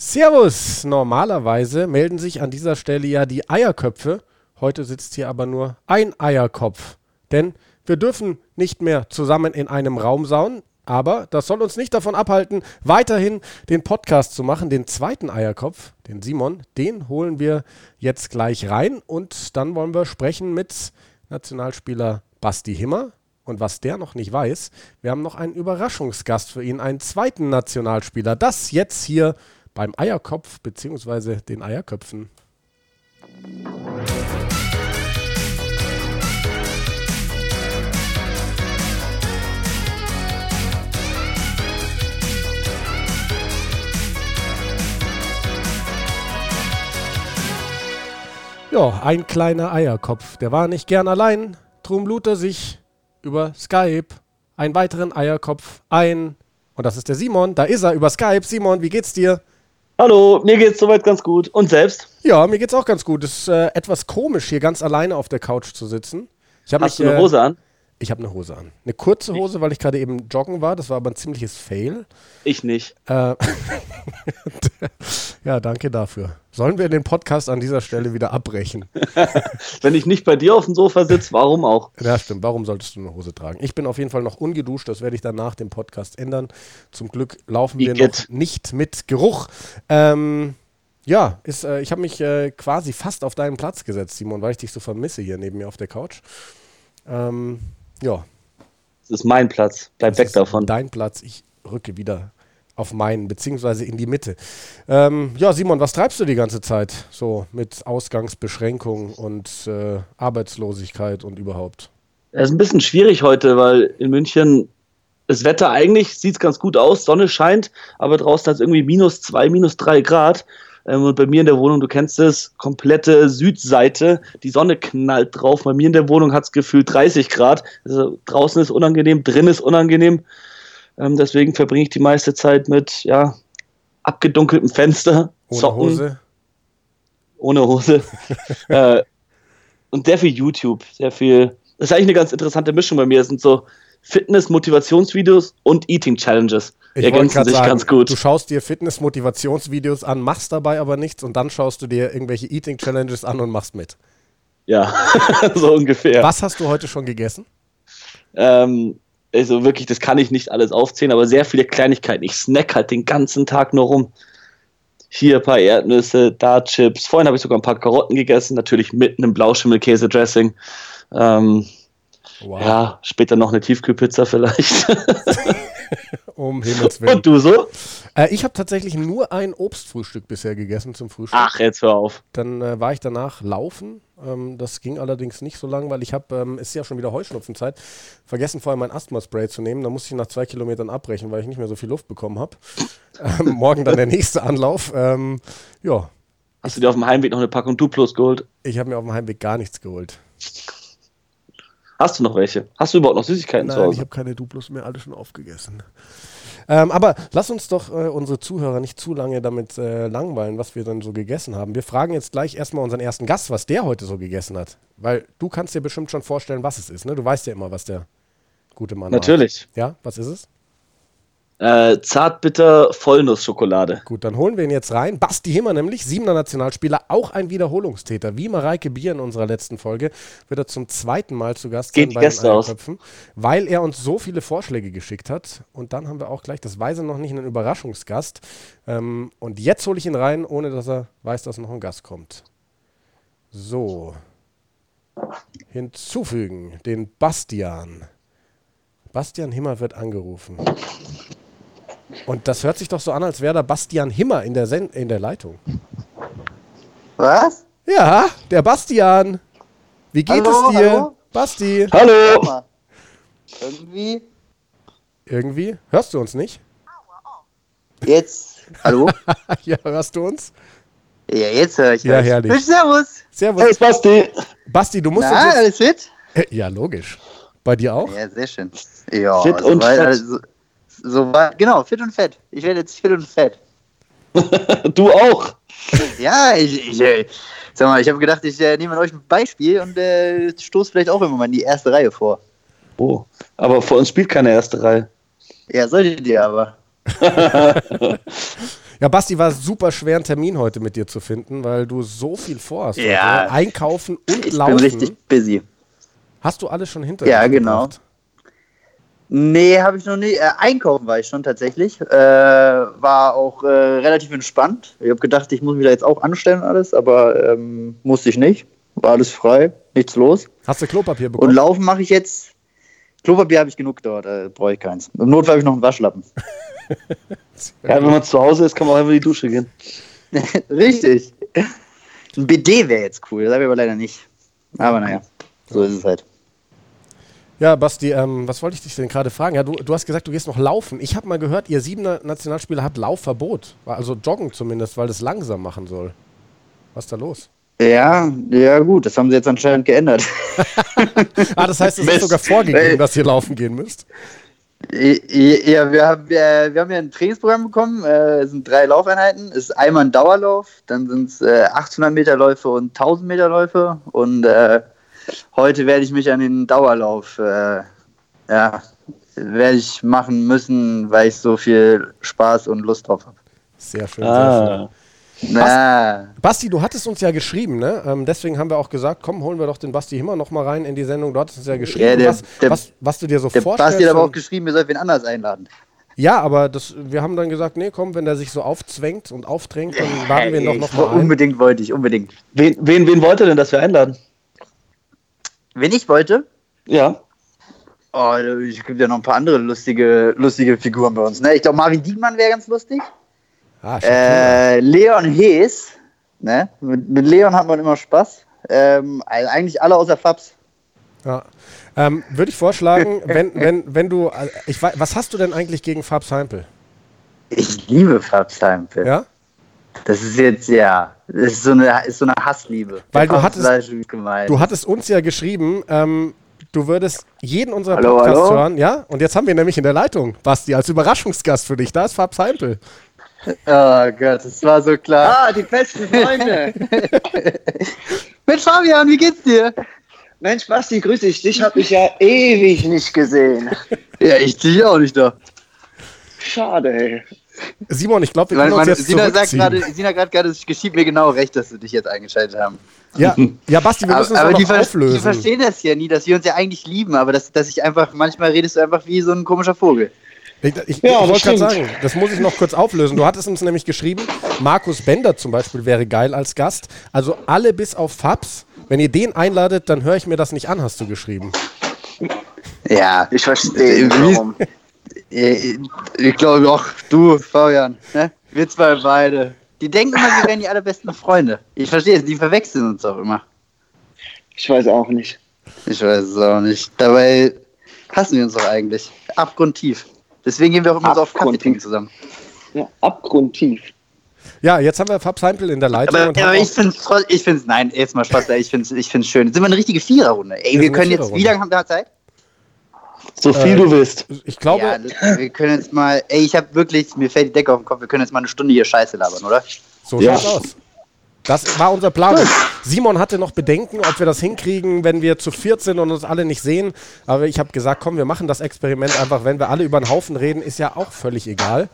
Servus! Normalerweise melden sich an dieser Stelle ja die Eierköpfe. Heute sitzt hier aber nur ein Eierkopf. Denn wir dürfen nicht mehr zusammen in einem Raum sauen. Aber das soll uns nicht davon abhalten, weiterhin den Podcast zu machen. Den zweiten Eierkopf, den Simon, den holen wir jetzt gleich rein. Und dann wollen wir sprechen mit Nationalspieler Basti Himmer. Und was der noch nicht weiß, wir haben noch einen Überraschungsgast für ihn, einen zweiten Nationalspieler. Das jetzt hier beim Eierkopf bzw. den Eierköpfen. Ja, ein kleiner Eierkopf. Der war nicht gern allein. Drum lud er sich über Skype einen weiteren Eierkopf ein. Und das ist der Simon. Da ist er über Skype. Simon, wie geht's dir? Hallo, mir geht's soweit ganz gut. Und selbst? Ja, mir geht's auch ganz gut. Es ist äh, etwas komisch, hier ganz alleine auf der Couch zu sitzen. Hast mich, du eine Hose an? Ich habe eine Hose an. Eine kurze Hose, weil ich gerade eben joggen war. Das war aber ein ziemliches Fail. Ich nicht. Äh, ja, danke dafür. Sollen wir den Podcast an dieser Stelle wieder abbrechen? Wenn ich nicht bei dir auf dem Sofa sitze, warum auch? Ja, stimmt. Warum solltest du eine Hose tragen? Ich bin auf jeden Fall noch ungeduscht. Das werde ich dann nach dem Podcast ändern. Zum Glück laufen wir noch nicht mit Geruch. Ähm, ja, ist, äh, ich habe mich äh, quasi fast auf deinen Platz gesetzt, Simon, weil ich dich so vermisse hier neben mir auf der Couch. Ähm, ja. Das ist mein Platz. Bleib das weg davon. Dein Platz. Ich rücke wieder auf meinen, beziehungsweise in die Mitte. Ähm, ja, Simon, was treibst du die ganze Zeit so mit Ausgangsbeschränkungen und äh, Arbeitslosigkeit und überhaupt? Es ist ein bisschen schwierig heute, weil in München das Wetter eigentlich sieht ganz gut aus, Sonne scheint, aber draußen hat es irgendwie minus zwei, minus drei Grad. Ähm, und bei mir in der Wohnung, du kennst es, komplette Südseite, die Sonne knallt drauf. Bei mir in der Wohnung hat es gefühlt 30 Grad. Also draußen ist unangenehm, drin ist unangenehm. Ähm, deswegen verbringe ich die meiste Zeit mit ja, abgedunkeltem Fenster, ohne Zocken, Hose. Ohne Hose. äh, und sehr viel YouTube, sehr viel. Das ist eigentlich eine ganz interessante Mischung bei mir. Es sind so Fitness-Motivationsvideos und Eating-Challenges. Ich ergänzen sich sagen, ganz gut. Du schaust dir Fitness-Motivationsvideos an, machst dabei aber nichts und dann schaust du dir irgendwelche Eating-Challenges an und machst mit. Ja, so ungefähr. Was hast du heute schon gegessen? Ähm, also wirklich, das kann ich nicht alles aufzählen, aber sehr viele Kleinigkeiten. Ich snack halt den ganzen Tag nur rum. Hier ein paar Erdnüsse, da Chips. Vorhin habe ich sogar ein paar Karotten gegessen, natürlich mit einem Blauschimmelkäse-Dressing. Ähm, wow. Ja, später noch eine Tiefkühlpizza vielleicht. um Himmels Willen. Und du so? Äh, ich habe tatsächlich nur ein Obstfrühstück bisher gegessen zum Frühstück. Ach, jetzt hör auf. Dann äh, war ich danach laufen. Ähm, das ging allerdings nicht so lang, weil ich habe, ähm, es ist ja schon wieder Heuschnupfenzeit, vergessen vorher mein Asthma-Spray zu nehmen. Da musste ich nach zwei Kilometern abbrechen, weil ich nicht mehr so viel Luft bekommen habe. ähm, morgen dann der nächste Anlauf. Ähm, ja. Hast du dir auf dem Heimweg noch eine Packung Duplos geholt? Ich habe mir auf dem Heimweg gar nichts geholt. Hast du noch welche? Hast du überhaupt noch Süßigkeiten Nein, zu Hause? ich habe keine Duplos mehr, alle schon aufgegessen. Ähm, aber lass uns doch äh, unsere Zuhörer nicht zu lange damit äh, langweilen, was wir dann so gegessen haben. Wir fragen jetzt gleich erstmal unseren ersten Gast, was der heute so gegessen hat. Weil du kannst dir bestimmt schon vorstellen, was es ist. Ne? Du weißt ja immer, was der gute Mann Natürlich. Macht. Ja, was ist es? Äh, Zartbitter Vollnussschokolade. Gut, dann holen wir ihn jetzt rein. Basti Himmer nämlich, siebener Nationalspieler, auch ein Wiederholungstäter. Wie Mareike Bier in unserer letzten Folge wird er zum zweiten Mal zu Gast Geht sein bei den Einköpfen, weil er uns so viele Vorschläge geschickt hat. Und dann haben wir auch gleich, das weiß er noch nicht, einen Überraschungsgast. Ähm, und jetzt hole ich ihn rein, ohne dass er weiß, dass noch ein Gast kommt. So. Hinzufügen, den Bastian. Bastian Himmer wird angerufen. Und das hört sich doch so an, als wäre da Bastian Himmer in der, Sen in der Leitung. Was? Ja, der Bastian. Wie geht hallo, es dir? Hallo? Basti. Hallo. Irgendwie. Irgendwie? Hörst du uns nicht? Jetzt. Hallo? ja, hörst du uns? Ja, jetzt höre ich Ja, euch. herrlich. Servus. Servus. Hey, Basti. Basti, du musst Na, uns alles fit? Ja, logisch. Bei dir auch? Ja, sehr schön. Ja, fit und weit, also, so war, genau, fit und fett. Ich werde jetzt fit und fett. du auch. Ja, ich, ich äh, sag mal, ich habe gedacht, ich äh, nehme euch ein Beispiel und äh, stoße vielleicht auch immer mal in die erste Reihe vor. Oh, aber vor uns spielt keine erste Reihe. Ja, solltet ihr aber. Ja, Basti, war super schwer, einen Termin heute mit dir zu finden, weil du so viel vorhast. Ja. Heute. Einkaufen und Ich laufen. bin richtig busy. Hast du alles schon hinter Ja, dich genau. gebracht? Nee, habe ich noch nie. Äh, einkaufen war ich schon tatsächlich. Äh, war auch äh, relativ entspannt. Ich habe gedacht, ich muss mich da jetzt auch anstellen und alles, aber ähm, musste ich nicht. War alles frei, nichts los. Hast du Klopapier Und bekommen? laufen mache ich jetzt. Klopapier habe ich genug dort, äh, brauche ich keins. Im Notfall habe ich noch einen Waschlappen. Ja, wenn man zu Hause ist, kann man auch einfach in die Dusche gehen. Richtig. Ein BD wäre jetzt cool, das habe ich aber leider nicht. Aber naja, so ist es halt. Ja, Basti, ähm, was wollte ich dich denn gerade fragen? Ja, du, du hast gesagt, du gehst noch laufen. Ich habe mal gehört, ihr siebener Nationalspieler habt Laufverbot. Also joggen zumindest, weil das langsam machen soll. Was ist da los? Ja, ja gut, das haben sie jetzt anscheinend geändert. Ah, das heißt, es ist sogar vorgegeben, dass ihr laufen gehen müsst. Ja, wir haben, äh, wir haben ja ein Trainingsprogramm bekommen. Äh, es sind drei Laufeinheiten. Es ist einmal ein Dauerlauf, dann sind es äh, 800 Meter Läufe und 1000 Meter Läufe. Und äh, heute werde ich mich an den Dauerlauf, äh, ja, werde ich machen müssen, weil ich so viel Spaß und Lust drauf habe. Sehr schön, sehr schön. Ah. Na, Basti, du hattest uns ja geschrieben, ne? Ähm, deswegen haben wir auch gesagt, komm, holen wir doch den Basti Himmer noch mal rein in die Sendung. Du hattest uns ja geschrieben, Ja, der- was, der- was, was du dir so der vorstellst. Basti hat aber auch geschrieben, ihr sollt wen anders einladen. ja, aber das, wir haben dann gesagt, nee, komm, wenn der sich so aufzwängt und aufdrängt, dann laden wir ihn doch mal ein. Unbedingt wollte ich, unbedingt. Wen, wen, wen wollt ihr denn, dass wir einladen? Wenn ich wollte, Ja. Oh, es gibt ja noch ein paar andere lustige, lustige Figuren bei uns. Ne? Ich glaube, Marvin Diekmann wäre ganz lustig. Ah. Äh, Leon Hees. Ne? Mit, mit Leon hat man immer Spaß. Ähm, also eigentlich alle außer Fabs. Ja. Ähm, Würde ich vorschlagen, wenn, wenn, wenn du, äh, ich weiß, was hast du denn eigentlich gegen Fabs Heimpel? Ich liebe Fabs Heimpel. Ja? Das ist jetzt, ja, das ist so eine, ist so eine Hassliebe. Weil du hattest-. Du hattest uns ja geschrieben, ähm, du würdest jeden unserer Hallo, Podcasts hallo? hören, ja? Und jetzt haben wir nämlich in der Leitung, Basti, als Überraschungsgast für dich. Da ist Fabs Heimpel. oh Gott, das war so klar. Ah, die besten Freunde. Mensch, Fabian, wie geht's dir? Mensch, Basti, grüß dich. Dich habe ich ja ewig nicht gesehen. Ja, ich dich auch nicht da. Schade, ey. Simon, ich glaube, wir Meine, können uns meine, jetzt Sina sagt gerade, Sina gerade gerade, es geschieht mir genau recht, dass wir dich jetzt eingeschaltet haben. Ja, ja, Basti, wir müssen aber die, noch ver die auflösen. verstehen das ja nie, dass wir uns ja eigentlich lieben, aber dass, dass ich einfach, manchmal redest du einfach wie so ein komischer Vogel. Ich, ich, Ja, ich das wollte gerade sagen, das muss ich noch kurz auflösen. Du hattest uns nämlich geschrieben, Markus Bender zum Beispiel wäre geil als Gast. Also alle bis auf Fabs. Wenn ihr den einladet, dann höre ich mir das nicht an, hast du geschrieben. Ja, Ich verstehe Äh, warum. Ich, glaube auch, du, Fabian, ne? wir zwei beide. Die denken immer, wir wären die allerbesten Freunde. Ich verstehe es, die verwechseln uns auch immer. Ich weiß auch nicht. Ich weiß es auch nicht. Dabei hassen wir uns doch eigentlich. Abgrundtief. Deswegen gehen wir auch immer so auf Kaffee trinken zusammen. Ja, abgrundtief. Ja, jetzt haben wir Fabs Heimpel in der Leitung. Aber, und aber ich finde es, ich find's, nein, jetzt mal Spaß, ich finde es ich find's schön. Jetzt sind wir eine richtige Viererrunde. Ey, Wir können jetzt, wie lange haben wir Zeit? So viel Äh, du willst. ich glaube, ja, wir können jetzt mal, ey, ich habe wirklich, mir fällt die Decke auf den Kopf, wir können jetzt mal eine Stunde hier Scheiße labern, oder? so Ja. schaut's aus. Das war unser Plan. Simon hatte noch Bedenken, ob wir das hinkriegen, wenn wir zu viert sind und uns alle nicht sehen. Aber ich habe gesagt, komm, wir machen das Experiment einfach. Wenn wir alle über den Haufen reden, ist ja auch völlig egal.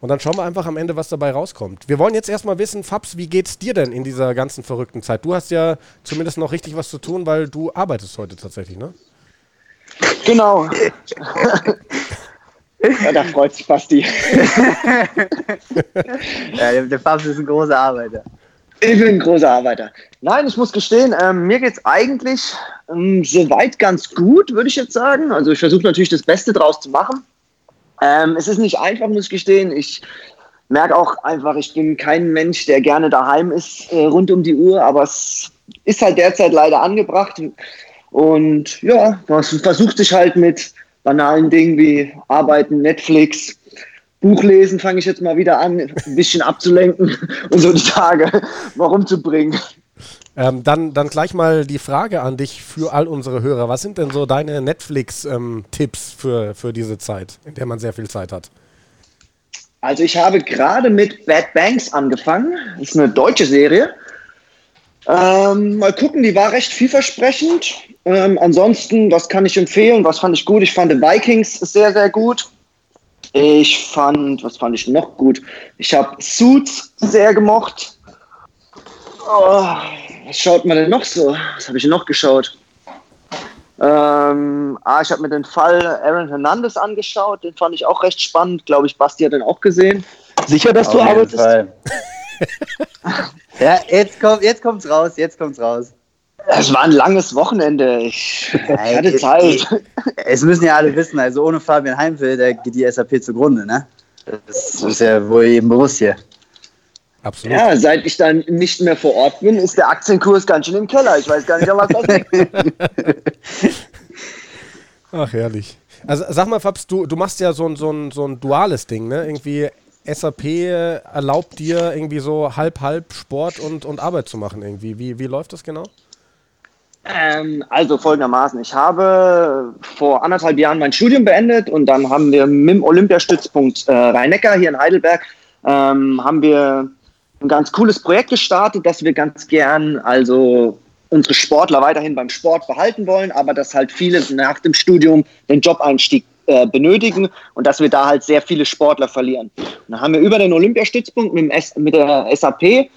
Und dann schauen wir einfach am Ende, was dabei rauskommt. Wir wollen jetzt erstmal wissen, Fabs, wie geht's dir denn in dieser ganzen verrückten Zeit? Du hast ja zumindest noch richtig was zu tun, weil du arbeitest heute tatsächlich, ne? Genau. ja, da freut sich Basti. Ja, der, der Fabs ist ein großer Arbeiter. Ich bin ein großer Arbeiter. Nein, ich muss gestehen, ähm, mir geht's eigentlich ähm, soweit ganz gut, würde ich jetzt sagen. Also ich versuche natürlich das Beste draus zu machen. Ähm, es ist nicht einfach, muss ich gestehen. Ich merke auch einfach, ich bin kein Mensch, der gerne daheim ist äh, rund um die Uhr, aber es ist halt derzeit leider angebracht. Und ja, man versucht sich halt mit banalen Dingen wie Arbeiten, Netflix, Buch lesen, fange ich jetzt mal wieder an, ein bisschen abzulenken und so die Tage mal rumzubringen. Ähm, dann, dann gleich mal die Frage an dich für all unsere Hörer. Was sind denn so deine Netflix-Tipps für, für diese Zeit, in der man sehr viel Zeit hat? Also ich habe gerade mit Bad Banks angefangen. Das ist eine deutsche Serie. Ähm, mal gucken, die war recht vielversprechend. Ähm, ansonsten, was kann ich empfehlen? Was fand ich gut? Ich fand The Vikings sehr, sehr gut. Ich fand, was fand ich noch gut? Ich habe Suits sehr gemocht. Oh, was schaut man denn noch so? Was habe ich noch geschaut? Ähm, ah, ich habe mir den Fall Aaron Hernandez angeschaut. Den fand ich auch recht spannend. Glaube ich, Basti hat den auch gesehen. Sicher, dass Auf du arbeitest? Fall. ja, jetzt kommt, jetzt kommt's raus, jetzt kommt's raus. Es war ein langes Wochenende. Ich Nein, hatte es- Zeit. Es müssen ja alle wissen, also ohne Fabian Heimfeld, geht die SAP zugrunde, ne? Das ist ja wohl jedem bewusst hier. Absolut. Ja, seit ich dann nicht mehr vor Ort bin, ist der Aktienkurs ganz schön im Keller. Ich weiß gar nicht, was das liegt. Ach, herrlich. Also sag mal, Fabs, du, du machst ja so ein, so, ein, so ein duales Ding, ne? Irgendwie SAP erlaubt dir irgendwie so halb-halb Sport und, und Arbeit zu machen irgendwie. Wie, wie läuft das genau? Ähm, also folgendermaßen, ich habe vor anderthalb Jahren mein Studium beendet und dann haben wir mit dem Olympiastützpunkt äh, Rhein-Neckar hier in Heidelberg, ähm, haben wir ein ganz cooles Projekt gestartet, dass wir ganz gern also unsere Sportler weiterhin beim Sport behalten wollen, aber dass halt viele nach dem Studium den Jobeinstieg äh, benötigen und dass wir da halt sehr viele Sportler verlieren. Und dann haben wir über den Olympiastützpunkt mit, mit der SAP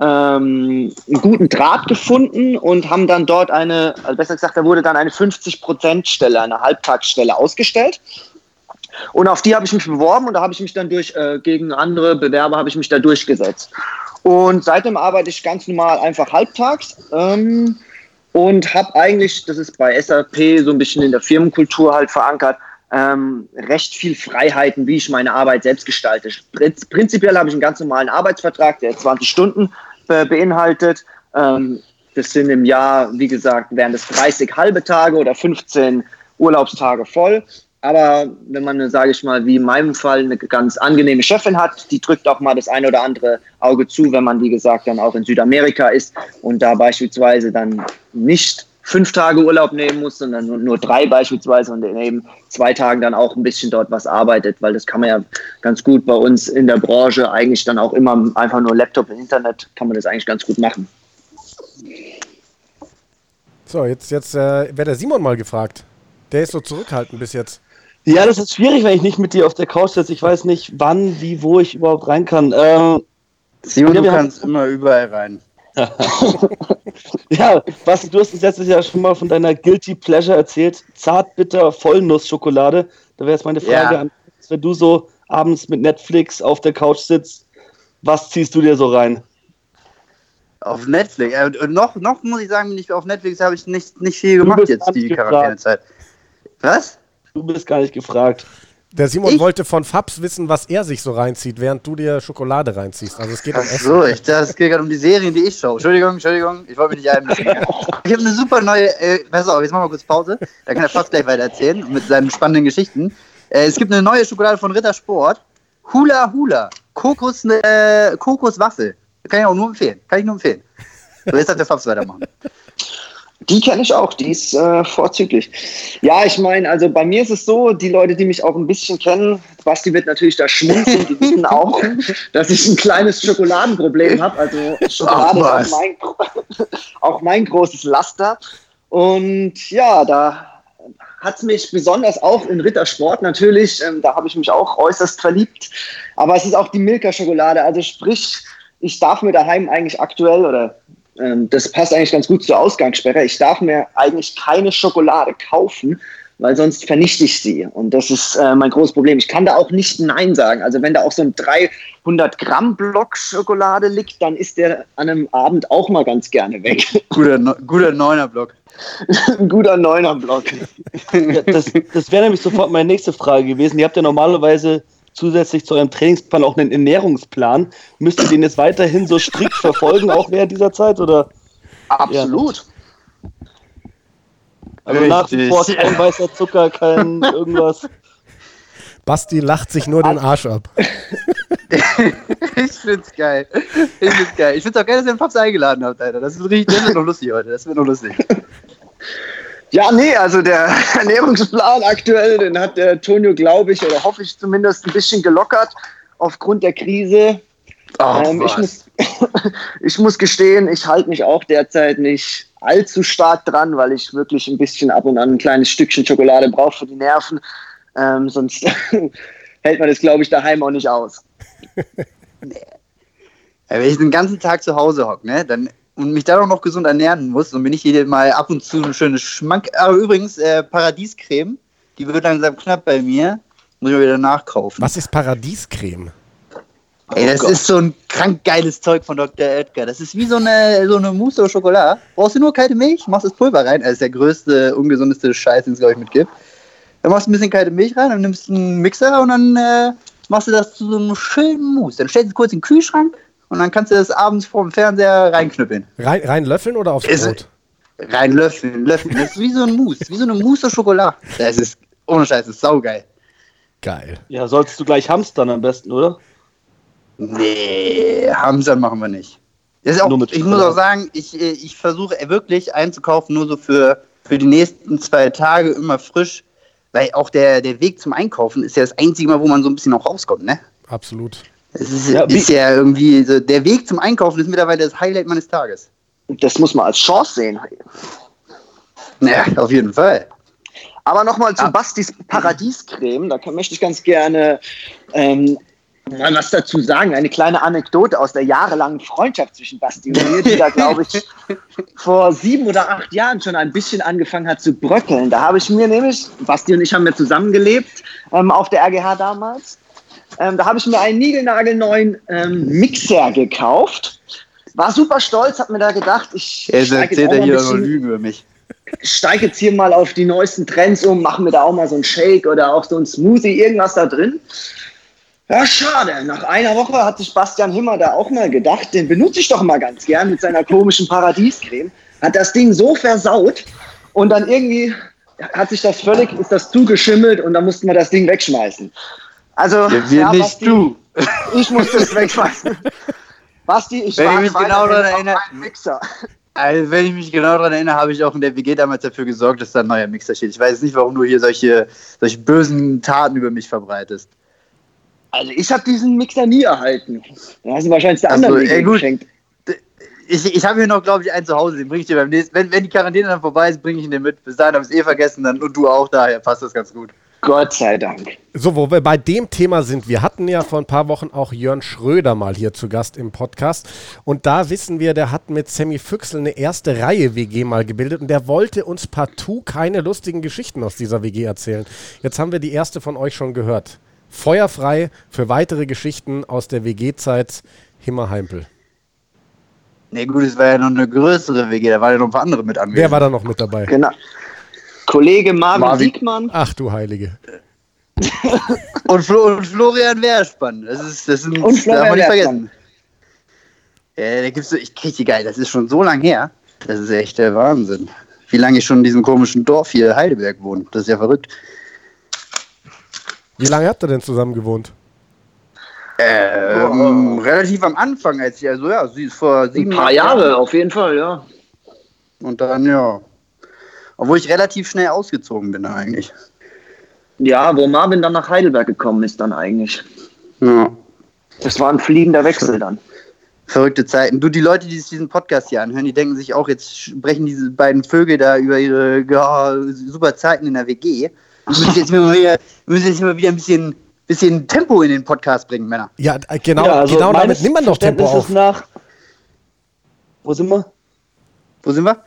ähm, einen guten Draht gefunden und haben dann dort eine, also besser gesagt, da wurde dann eine 50%-Stelle, eine Halbtagsstelle ausgestellt. Und auf die habe ich mich beworben und da habe ich mich dann durch, äh, gegen andere Bewerber habe ich mich da durchgesetzt. Und seitdem arbeite ich ganz normal einfach halbtags ähm, und habe eigentlich, das ist bei SAP so ein bisschen in der Firmenkultur halt verankert, ähm, recht viel Freiheiten, wie ich meine Arbeit selbst gestalte. Prinz- Prinzipiell habe ich einen ganz normalen Arbeitsvertrag, der 20 Stunden be beinhaltet. Ähm, das sind im Jahr, wie gesagt, wären das 30 halbe Tage oder 15 Urlaubstage voll. Aber wenn man, sage ich mal, wie in meinem Fall eine ganz angenehme Chefin hat, die drückt auch mal das eine oder andere Auge zu, wenn man, wie gesagt, dann auch in Südamerika ist und da beispielsweise dann nicht fünf Tage Urlaub nehmen muss, sondern nur, nur drei beispielsweise und in eben zwei Tagen dann auch ein bisschen dort was arbeitet, weil das kann man ja ganz gut bei uns in der Branche eigentlich dann auch immer einfach nur Laptop und Internet kann man das eigentlich ganz gut machen. So, jetzt, jetzt äh, wäre der Simon mal gefragt. Der ist so zurückhaltend bis jetzt. Ja, das ist schwierig, wenn ich nicht mit dir auf der Couch sitze. Ich weiß nicht, wann, wie, wo ich überhaupt rein kann. Ähm, Simon, Ja, du kannst immer überall rein. ja, Basti, du hast uns letztes Jahr schon mal von deiner Guilty Pleasure erzählt. Zartbitter Vollnussschokolade. Da wäre jetzt meine Frage Ja. an, wenn du so abends mit Netflix auf der Couch sitzt, was ziehst du dir so rein? Auf Netflix. Äh, noch, noch muss ich sagen, nicht auf Netflix habe ich nicht, nicht viel gemacht jetzt, die. Quarantänezeit. Was? Du bist gar nicht gefragt. Der Simon Ich? wollte von Fabs wissen, was er sich so reinzieht, während du dir Schokolade reinziehst. Also es geht um Ach Essen. so, ich, das geht gerade um die Serien, die ich schaue. Entschuldigung, Entschuldigung, ich wollte mich nicht einmischen. Ich habe eine super neue, äh, pass auf, jetzt machen wir kurz Pause. Da kann der Fabs gleich weiter erzählen mit seinen spannenden Geschichten. Äh, es gibt eine neue Schokolade von Rittersport. Hula Hula. Kokos, äh, Kokoswaffel. Kann ich auch nur empfehlen. Kann ich nur empfehlen. So, jetzt darf der Fabs weitermachen. Die kenne ich auch, die ist äh, vorzüglich. Ja, ich meine, also bei mir ist es so, die Leute, die mich auch ein bisschen kennen, Basti wird natürlich da schmunzeln, die wissen auch, dass ich ein kleines Schokoladenproblem habe. Also Schokolade Ach, ist auch mein, auch mein großes Laster. Und ja, da hat es mich besonders auch in Rittersport natürlich, ähm, da habe ich mich auch äußerst verliebt. Aber es ist auch die Milka-Schokolade, also sprich, ich darf mir daheim eigentlich aktuell oder das passt eigentlich ganz gut zur Ausgangssperre. Ich darf mir eigentlich keine Schokolade kaufen, weil sonst vernichte ich sie. Und das ist äh, mein großes Problem. Ich kann da auch nicht Nein sagen. Also wenn da auch so ein 300 Gramm Block Schokolade liegt, dann ist der an einem Abend auch mal ganz gerne weg. Guter, guter Neuner-Block. ein guter Neuner Block. Ja, das das wäre nämlich sofort meine nächste Frage gewesen. Ihr habt ja normalerweise zusätzlich zu eurem Trainingsplan auch einen Ernährungsplan. Müsst ihr den jetzt weiterhin so strikt verfolgen, auch während dieser Zeit? Oder? Absolut. Also nach wie vor kein weißer Zucker, kein irgendwas. Basti lacht sich nur den Arsch ab. Ich find's geil. Ich find's geil. Ich find's auch geil, dass ihr den Fabs eingeladen habt, Alter. Das, ist richtig, das wird noch lustig heute. Das wird noch lustig. Ja, nee, also der Ernährungsplan aktuell, den hat der Tonio, glaube ich, oder hoffe ich zumindest ein bisschen gelockert aufgrund der Krise. Oh, ähm, ich, muss, ich muss gestehen, ich halte mich auch derzeit nicht allzu stark dran, weil ich wirklich ein bisschen ab und an ein kleines Stückchen Schokolade brauche für die Nerven. Ähm, sonst hält man das, glaube ich, daheim auch nicht aus. Wenn ich den ganzen Tag zu Hause hocke, ne, dann und mich dann auch noch gesund ernähren muss, dann bin ich jedes Mal ab und zu ein schönes Schmank. Aber übrigens, äh, Paradiescreme, die wird langsam knapp bei mir. Muss ich mal wieder nachkaufen. Was ist Paradiescreme? Ey, das Oh ist so ein krank geiles Zeug von Dr. Oetker. Das ist wie so eine, so eine Mousse au Chocolat. Brauchst du nur kalte Milch, machst das Pulver rein. Das ist der größte, ungesundeste Scheiß, den es, glaube ich, mitgibt. Dann machst du ein bisschen kalte Milch rein, dann nimmst du einen Mixer und dann äh, machst du das zu so einem schönen Mousse. Dann stellst du es kurz in den Kühlschrank und dann kannst du das abends vor dem Fernseher reinknüppeln. Rein, rein löffeln oder aufs Ist- Brot? Rein löffeln, löffeln. Das ist wie so ein Mousse, wie so eine Mousse au Chocolat. Das ist, ohne Scheiß, das ist saugeil. Geil. Ja, solltest du gleich hamstern am besten, oder? Nee, Hamstern machen wir nicht. Das ist auch, ich muss Schokolade. auch sagen, ich, äh, ich versuche wirklich einzukaufen, nur so für, für die nächsten zwei Tage immer frisch, weil auch der, der Weg zum Einkaufen ist ja das einzige Mal, wo man so ein bisschen auch rauskommt, ne? Absolut. Es ist, Ja, ist ja irgendwie, so, der Weg zum Einkaufen ist mittlerweile das Highlight meines Tages. Das muss man als Chance sehen. Ja, auf jeden Fall. Aber nochmal zu Ja. Bastis Paradiescreme, da kann, möchte ich ganz gerne ähm, mal was dazu sagen. Eine kleine Anekdote aus der jahrelangen Freundschaft zwischen Basti und mir, die da, glaube ich, vor sieben oder acht Jahren schon ein bisschen angefangen hat zu bröckeln. Da habe ich mir nämlich, Basti und ich haben ja zusammengelebt ähm, auf der RGH damals. Ähm, da habe ich mir einen niegelnagelneuen ähm, Mixer gekauft. War super stolz, habe mir da gedacht, ich Jetzt steige jetzt erzählt auch mal ein hier noch bisschen Lügen über mich. steige jetzt hier mal auf die neuesten Trends um, mache mir da auch mal so einen Shake oder auch so einen Smoothie, irgendwas da drin. Ja, schade. Nach einer Woche hat sich Bastian Himmer da auch mal gedacht, den benutze ich doch mal ganz gern mit seiner komischen Paradiescreme. Hat das Ding so versaut und dann irgendwie hat sich das völlig, ist das zugeschimmelt und dann mussten wir das Ding wegschmeißen. Also, Ja, wir ja, nicht Basti, du. Ich musste es wegschmeißen. Basti, ich Wenn ich war mich genau daran erinnere- Mixer. Also, wenn ich mich genau daran erinnere, habe ich auch in der WG damals dafür gesorgt, dass da ein neuer Mixer steht. Ich weiß nicht, warum du hier solche, solche bösen Taten über mich verbreitest. Also ich habe diesen Mixer nie erhalten. Da hast du wahrscheinlich der Ach anderen so, Wege ey, gut. geschenkt. Ich, ich habe hier noch, glaube ich, einen zu Hause. Den bringe ich dir beim nächsten. Wenn, wenn die Quarantäne dann vorbei ist, bringe ich ihn dir mit. Bis dahin habe ich es eh vergessen. Dann, und du auch, daher passt das ganz gut. Gott sei Dank. So, wo wir bei dem Thema sind, wir hatten ja vor ein paar Wochen auch Jörn Schröder mal hier zu Gast im Podcast. Und da wissen wir, der hat mit Sammy Füchsel eine erste Reihe WG mal gebildet und der wollte uns partout keine lustigen Geschichten aus dieser WG erzählen. Jetzt haben wir die erste von euch schon gehört. Feuerfrei für weitere Geschichten aus der WG-Zeit Himmer Heimpel. Nee, gut, es war ja noch eine größere WG. Da waren ja noch ein paar andere mit anwesend. Wer war da noch mit dabei? Genau. Kollege Marvin, Marvin. Siegmann. Ach du Heilige. Und, Flo, und Florian Wehrspann. Das ist, das sind, Und Florian darf man nicht Wehrspann. vergessen. Ja, da gibt's so, ich krieg die geil. Das ist schon so lang her. Das ist echt der Wahnsinn. Wie lange ich schon in diesem komischen Dorf hier Heidelberg wohne. Das ist ja verrückt. Wie lange habt ihr denn zusammen gewohnt? Ähm, relativ am Anfang, als ich, also ja, sie ist vor Ein sieben paar acht Jahre, Jahren. auf jeden Fall, ja. Und dann, ja. Obwohl ich relativ schnell ausgezogen bin eigentlich. Ja, wo Marvin dann nach Heidelberg gekommen ist dann eigentlich. Ja. Das war ein fliegender Wechsel dann. Verrückte Zeiten. Du, die Leute, die sich diesen Podcast hier anhören, die denken sich auch, jetzt sprechen diese beiden Vögel da über ihre ja, super Zeiten in der WG. Wir müssen jetzt mal wieder, wir müssen jetzt mal wieder ein bisschen, bisschen Tempo in den Podcast bringen, Männer. Ja, äh, genau, Ja, also genau damit nimmt man doch Tempo auf. nach. Wo sind wir? Wo sind wir?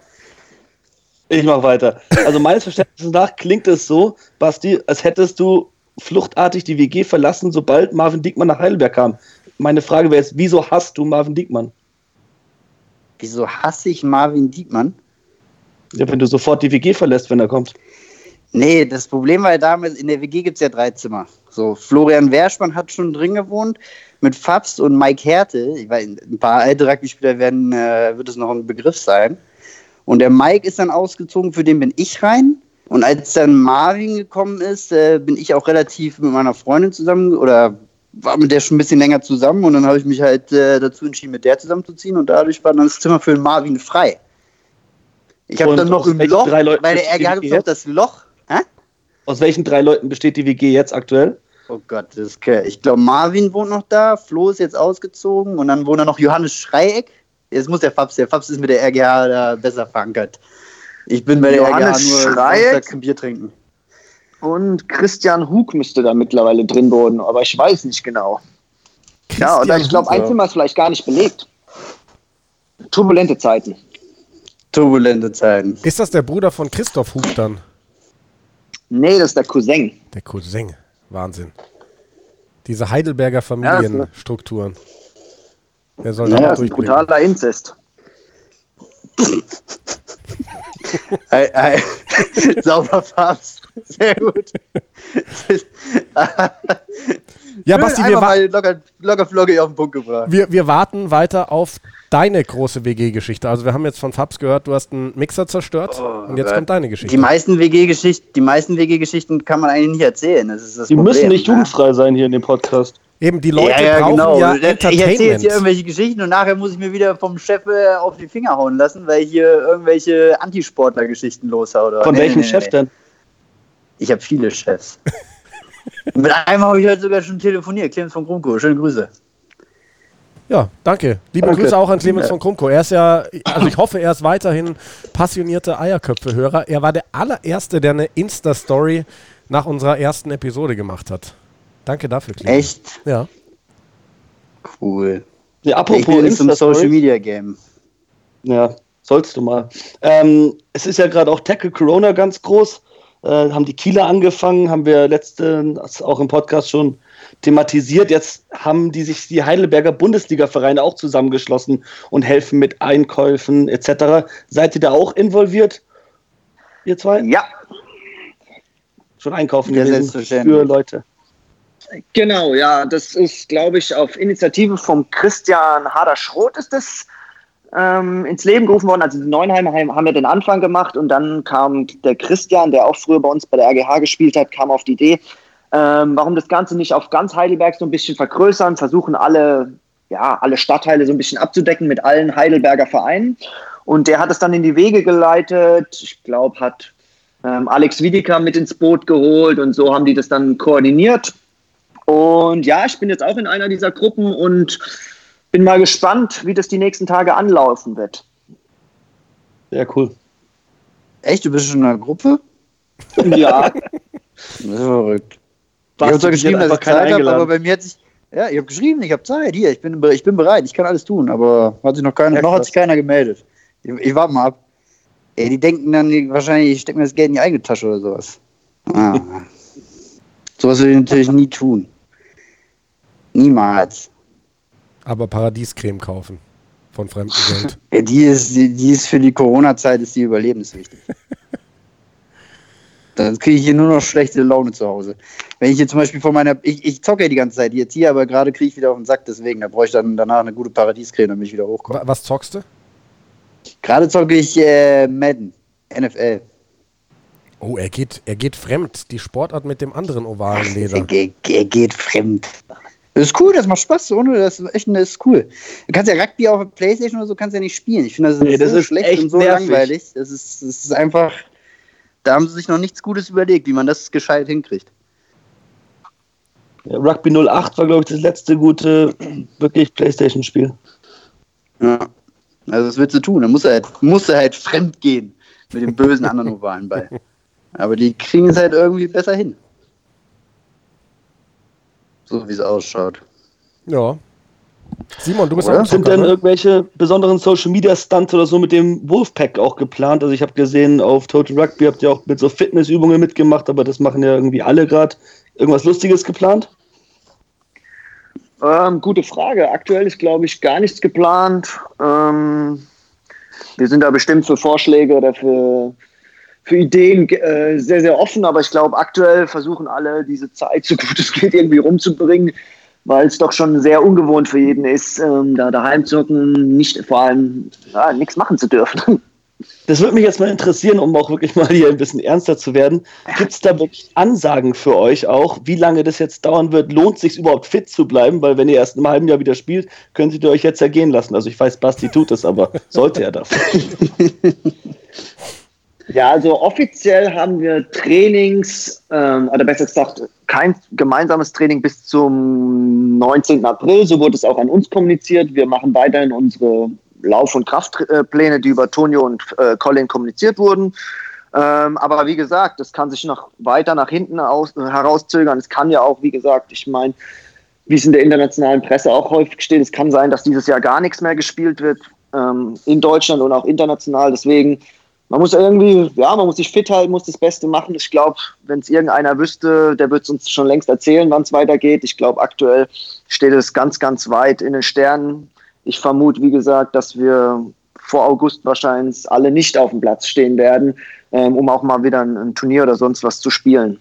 Ich mach weiter. Also meines Verständnisses nach klingt es so, Basti, als hättest du fluchtartig die WG verlassen, sobald Marvin Diekmann nach Heidelberg kam. Meine Frage wäre jetzt, wieso hast du Marvin Diekmann? Wieso hasse ich Marvin Diekmann? Ja, wenn du sofort die WG verlässt, wenn er kommt. Nee, das Problem war ja damals, in der WG gibt es ja drei Zimmer. So, Florian Werschmann hat schon drin gewohnt, mit Fabs und Mike Härte. Ich weiß, ein paar alte Rugby-Spieler werden, äh, wird es noch ein Begriff sein. Und der Mike ist dann ausgezogen, für den bin ich rein. Und als dann Marvin gekommen ist, äh, bin ich auch relativ mit meiner Freundin zusammen oder war mit der schon ein bisschen länger zusammen und dann habe ich mich halt äh, dazu entschieden, mit der zusammenzuziehen und dadurch war dann das Zimmer für den Marvin frei. Ich habe dann noch im Loch, bei der WG es noch das Loch. Hä? Aus welchen drei Leuten besteht die WG jetzt aktuell? Oh Gott, das ist geil. Ich glaube, Marvin wohnt noch da, Flo ist jetzt ausgezogen und dann wohnt da noch Johannes Schreieck. Jetzt muss der Fabs, der Fabs ist mit der RGH da besser verankert. Ich bin bei der Johannes RGH nur zum Bier trinken. und Christian Hug müsste da mittlerweile drin wohnen, aber ich weiß nicht genau. ja, oder ich glaube, ein Zimmer ist vielleicht gar nicht belegt. Turbulente Zeiten. Turbulente Zeiten. Ist das der Bruder von Christoph Hug dann? Nee, das ist der Cousin. Der Cousin. Wahnsinn. Diese Heidelberger Familienstrukturen. Wer soll da Ja, noch das ist brutaler Inzest. Ei, ei. Sauber Farbs. Sehr gut. Ja, Basti, wir, Einfach wa mal locker, locker flockig auf den Punkt gebracht. wir, wir warten weiter auf deine große WG-Geschichte. Also wir haben jetzt von Fabs gehört, du hast einen Mixer zerstört und jetzt Gott. kommt deine Geschichte. Die meisten WG-Geschichten, die meisten WG-Geschichten kann man eigentlich nicht erzählen. Das ist das Die Problem, müssen nicht ne? jugendfrei sein hier in dem Podcast. Eben, die Leute ja, ja, brauchen genau. ja ich erzähle jetzt Entertainment. hier irgendwelche Geschichten und nachher muss ich mir wieder vom Chef äh, auf die Finger hauen lassen, weil ich hier irgendwelche Antisportler-Geschichten loshaue. Von Nee, welchem nee, nee, Chef nee. denn? Ich habe viele Chefs. Mit einem habe ich heute sogar schon telefoniert. Clemens von Grunko, schöne Grüße. Ja, danke. Liebe Danke. Grüße auch an Clemens von Krumko. Er ist ja, also ich hoffe, er ist weiterhin passionierter Eierköpfe-Hörer. Er war der allererste, der eine Insta-Story nach unserer ersten Episode gemacht hat. Danke dafür, Clemens. Echt Ja. cool. Ja, Ich apropos bin jetzt im Insta-Story. Social Media Game. Ja, sollst du mal. Ähm, es ist ja gerade auch Tackle Corona ganz groß. Äh, haben die Kieler angefangen, haben wir letztens auch im Podcast schon thematisiert. Jetzt haben die sich die Heidelberger Bundesliga-Vereine auch zusammengeschlossen und helfen mit Einkäufen etc. Seid ihr da auch involviert? Ihr zwei? Ja, Schon einkaufen Ja, gewesen für Leute. Genau, ja. Das ist, glaube ich, auf Initiative vom Christian Hader-Schroth ist das ähm, ins Leben gerufen worden. Also die Neuenheimer haben haben ja den Anfang gemacht und dann kam der Christian, der auch früher bei uns bei der RGH gespielt hat, kam auf die Idee, ähm, warum das Ganze nicht auf ganz Heidelberg so ein bisschen vergrößern, versuchen alle, ja, alle Stadtteile so ein bisschen abzudecken mit allen Heidelberger Vereinen. Und der hat es dann in die Wege geleitet. Ich glaube, hat ähm, Alex Wiedeker mit ins Boot geholt und so haben die das dann koordiniert. Und ja, ich bin jetzt auch in einer dieser Gruppen und bin mal gespannt, wie das die nächsten Tage anlaufen wird. Sehr cool. Echt, du bist schon in einer Gruppe? Ja, Das ist verrückt. Ich Basti, habe zwar geschrieben, dass ich Zeit habe, aber bei mir hat sich. Ja, ich habe geschrieben, ich habe Zeit. Hier, ich bin, ich bin bereit, ich kann alles tun, aber hat sich noch keiner, Ja, noch hat sich keiner gemeldet. Ich, ich warte mal ab. Ey, die denken dann die- wahrscheinlich, ich stecke mir das Geld in die eigene Tasche oder sowas. Ah. sowas will ich natürlich nie tun. Niemals. Aber Paradiescreme kaufen. Von fremdem Geld. Die, ist, die, die ist für die Corona-Zeit ist die überlebenswichtig. Dann kriege ich hier nur noch schlechte Laune zu Hause. Wenn ich hier zum Beispiel von meiner. Ich, ich zocke ja die ganze Zeit jetzt hier, aber gerade kriege ich wieder auf den Sack, deswegen. Da brauche ich dann danach eine gute Paradiescreme, damit ich wieder hochkomme. Wa- Was zockst du? Gerade zocke ich äh, Madden, NFL. Oh, er geht, er geht fremd. Die Sportart mit dem anderen ovalen Er, Leder. ge- er geht fremd. Das ist cool, das macht Spaß, ohne das ist echt das ist cool. Du kannst ja Rugby auf der Playstation oder so kannst ja nicht spielen. Ich finde das, Nee, das so ist schlecht echt und so nervig. langweilig. Das ist, das ist einfach, da haben sie sich noch nichts Gutes überlegt, wie man das gescheit hinkriegt. Ja, Rugby 08 war, glaube ich, das letzte gute, wirklich Playstation-Spiel. Ja. Also was willst du tun? Da muss er halt, muss er halt fremd gehen mit dem bösen anderen ovalen Ball. Aber die kriegen es halt irgendwie besser hin. So wie es ausschaut. Ja. Simon, du bist Oder? auch Sind denn ne? irgendwelche besonderen Social Media Stunts oder so mit dem Wolfpack auch geplant? Also ich habe gesehen, auf Total Rugby habt ihr auch mit so Fitnessübungen mitgemacht, aber das machen ja irgendwie alle gerade. Irgendwas Lustiges geplant? ähm, gute Frage. Aktuell ist, glaube ich, gar nichts geplant. Ähm, wir sind da bestimmt für Vorschläge oder für, für Ideen äh, sehr, sehr offen, aber ich glaube, aktuell versuchen alle, diese Zeit so gut es geht irgendwie rumzubringen, weil es doch schon sehr ungewohnt für jeden ist, ähm, da daheim zu hocken, nicht vor allem ja, nichts machen zu dürfen. Das würde mich jetzt mal interessieren, um auch wirklich mal hier ein bisschen ernster zu werden. Gibt es da wirklich Ansagen für euch auch, wie lange das jetzt dauern wird? Lohnt es sich überhaupt fit zu bleiben? Weil wenn ihr erst in einem halben Jahr wieder spielt, könntet ihr euch jetzt ja gehen lassen. Also ich weiß, Basti tut es, aber sollte er dafür. Ja, also offiziell haben wir Trainings, ähm, oder besser gesagt, kein gemeinsames Training bis zum 19. April. So wurde es auch an uns kommuniziert. Wir machen weiterhin unsere Lauf- und Kraftpläne, die über Tonio und äh, Colin kommuniziert wurden. Ähm, aber wie gesagt, das kann sich noch weiter nach hinten aus, äh, herauszögern. Es kann ja auch, wie gesagt, ich meine, wie es in der internationalen Presse auch häufig steht, es kann sein, dass dieses Jahr gar nichts mehr gespielt wird ähm, in Deutschland und auch international. Deswegen, man muss irgendwie, ja, man muss sich fit halten, muss das Beste machen. Ich glaube, wenn es irgendeiner wüsste, der wird es uns schon längst erzählen, wann es weitergeht. Ich glaube, aktuell steht es ganz, ganz weit in den Sternen. Ich vermute, wie gesagt, dass wir vor August wahrscheinlich alle nicht auf dem Platz stehen werden, ähm, um auch mal wieder ein, ein Turnier oder sonst was zu spielen.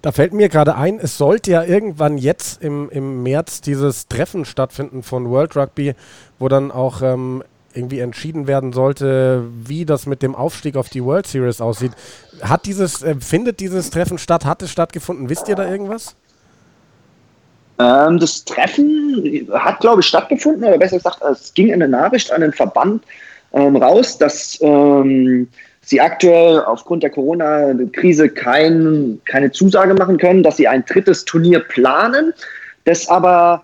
Da fällt mir gerade ein, es sollte ja irgendwann jetzt im, im März dieses Treffen stattfinden von World Rugby, wo dann auch ähm, irgendwie entschieden werden sollte, wie das mit dem Aufstieg auf die World Series aussieht. Hat dieses, äh, findet dieses Treffen statt? Hat es stattgefunden? Wisst ihr da irgendwas? Ähm, das Treffen hat, glaube ich, stattgefunden, oder besser gesagt, es ging in der Nachricht an den Verband ähm, raus, dass ähm, sie aktuell aufgrund der Corona-Krise kein, keine Zusage machen können, dass sie ein drittes Turnier planen, das aber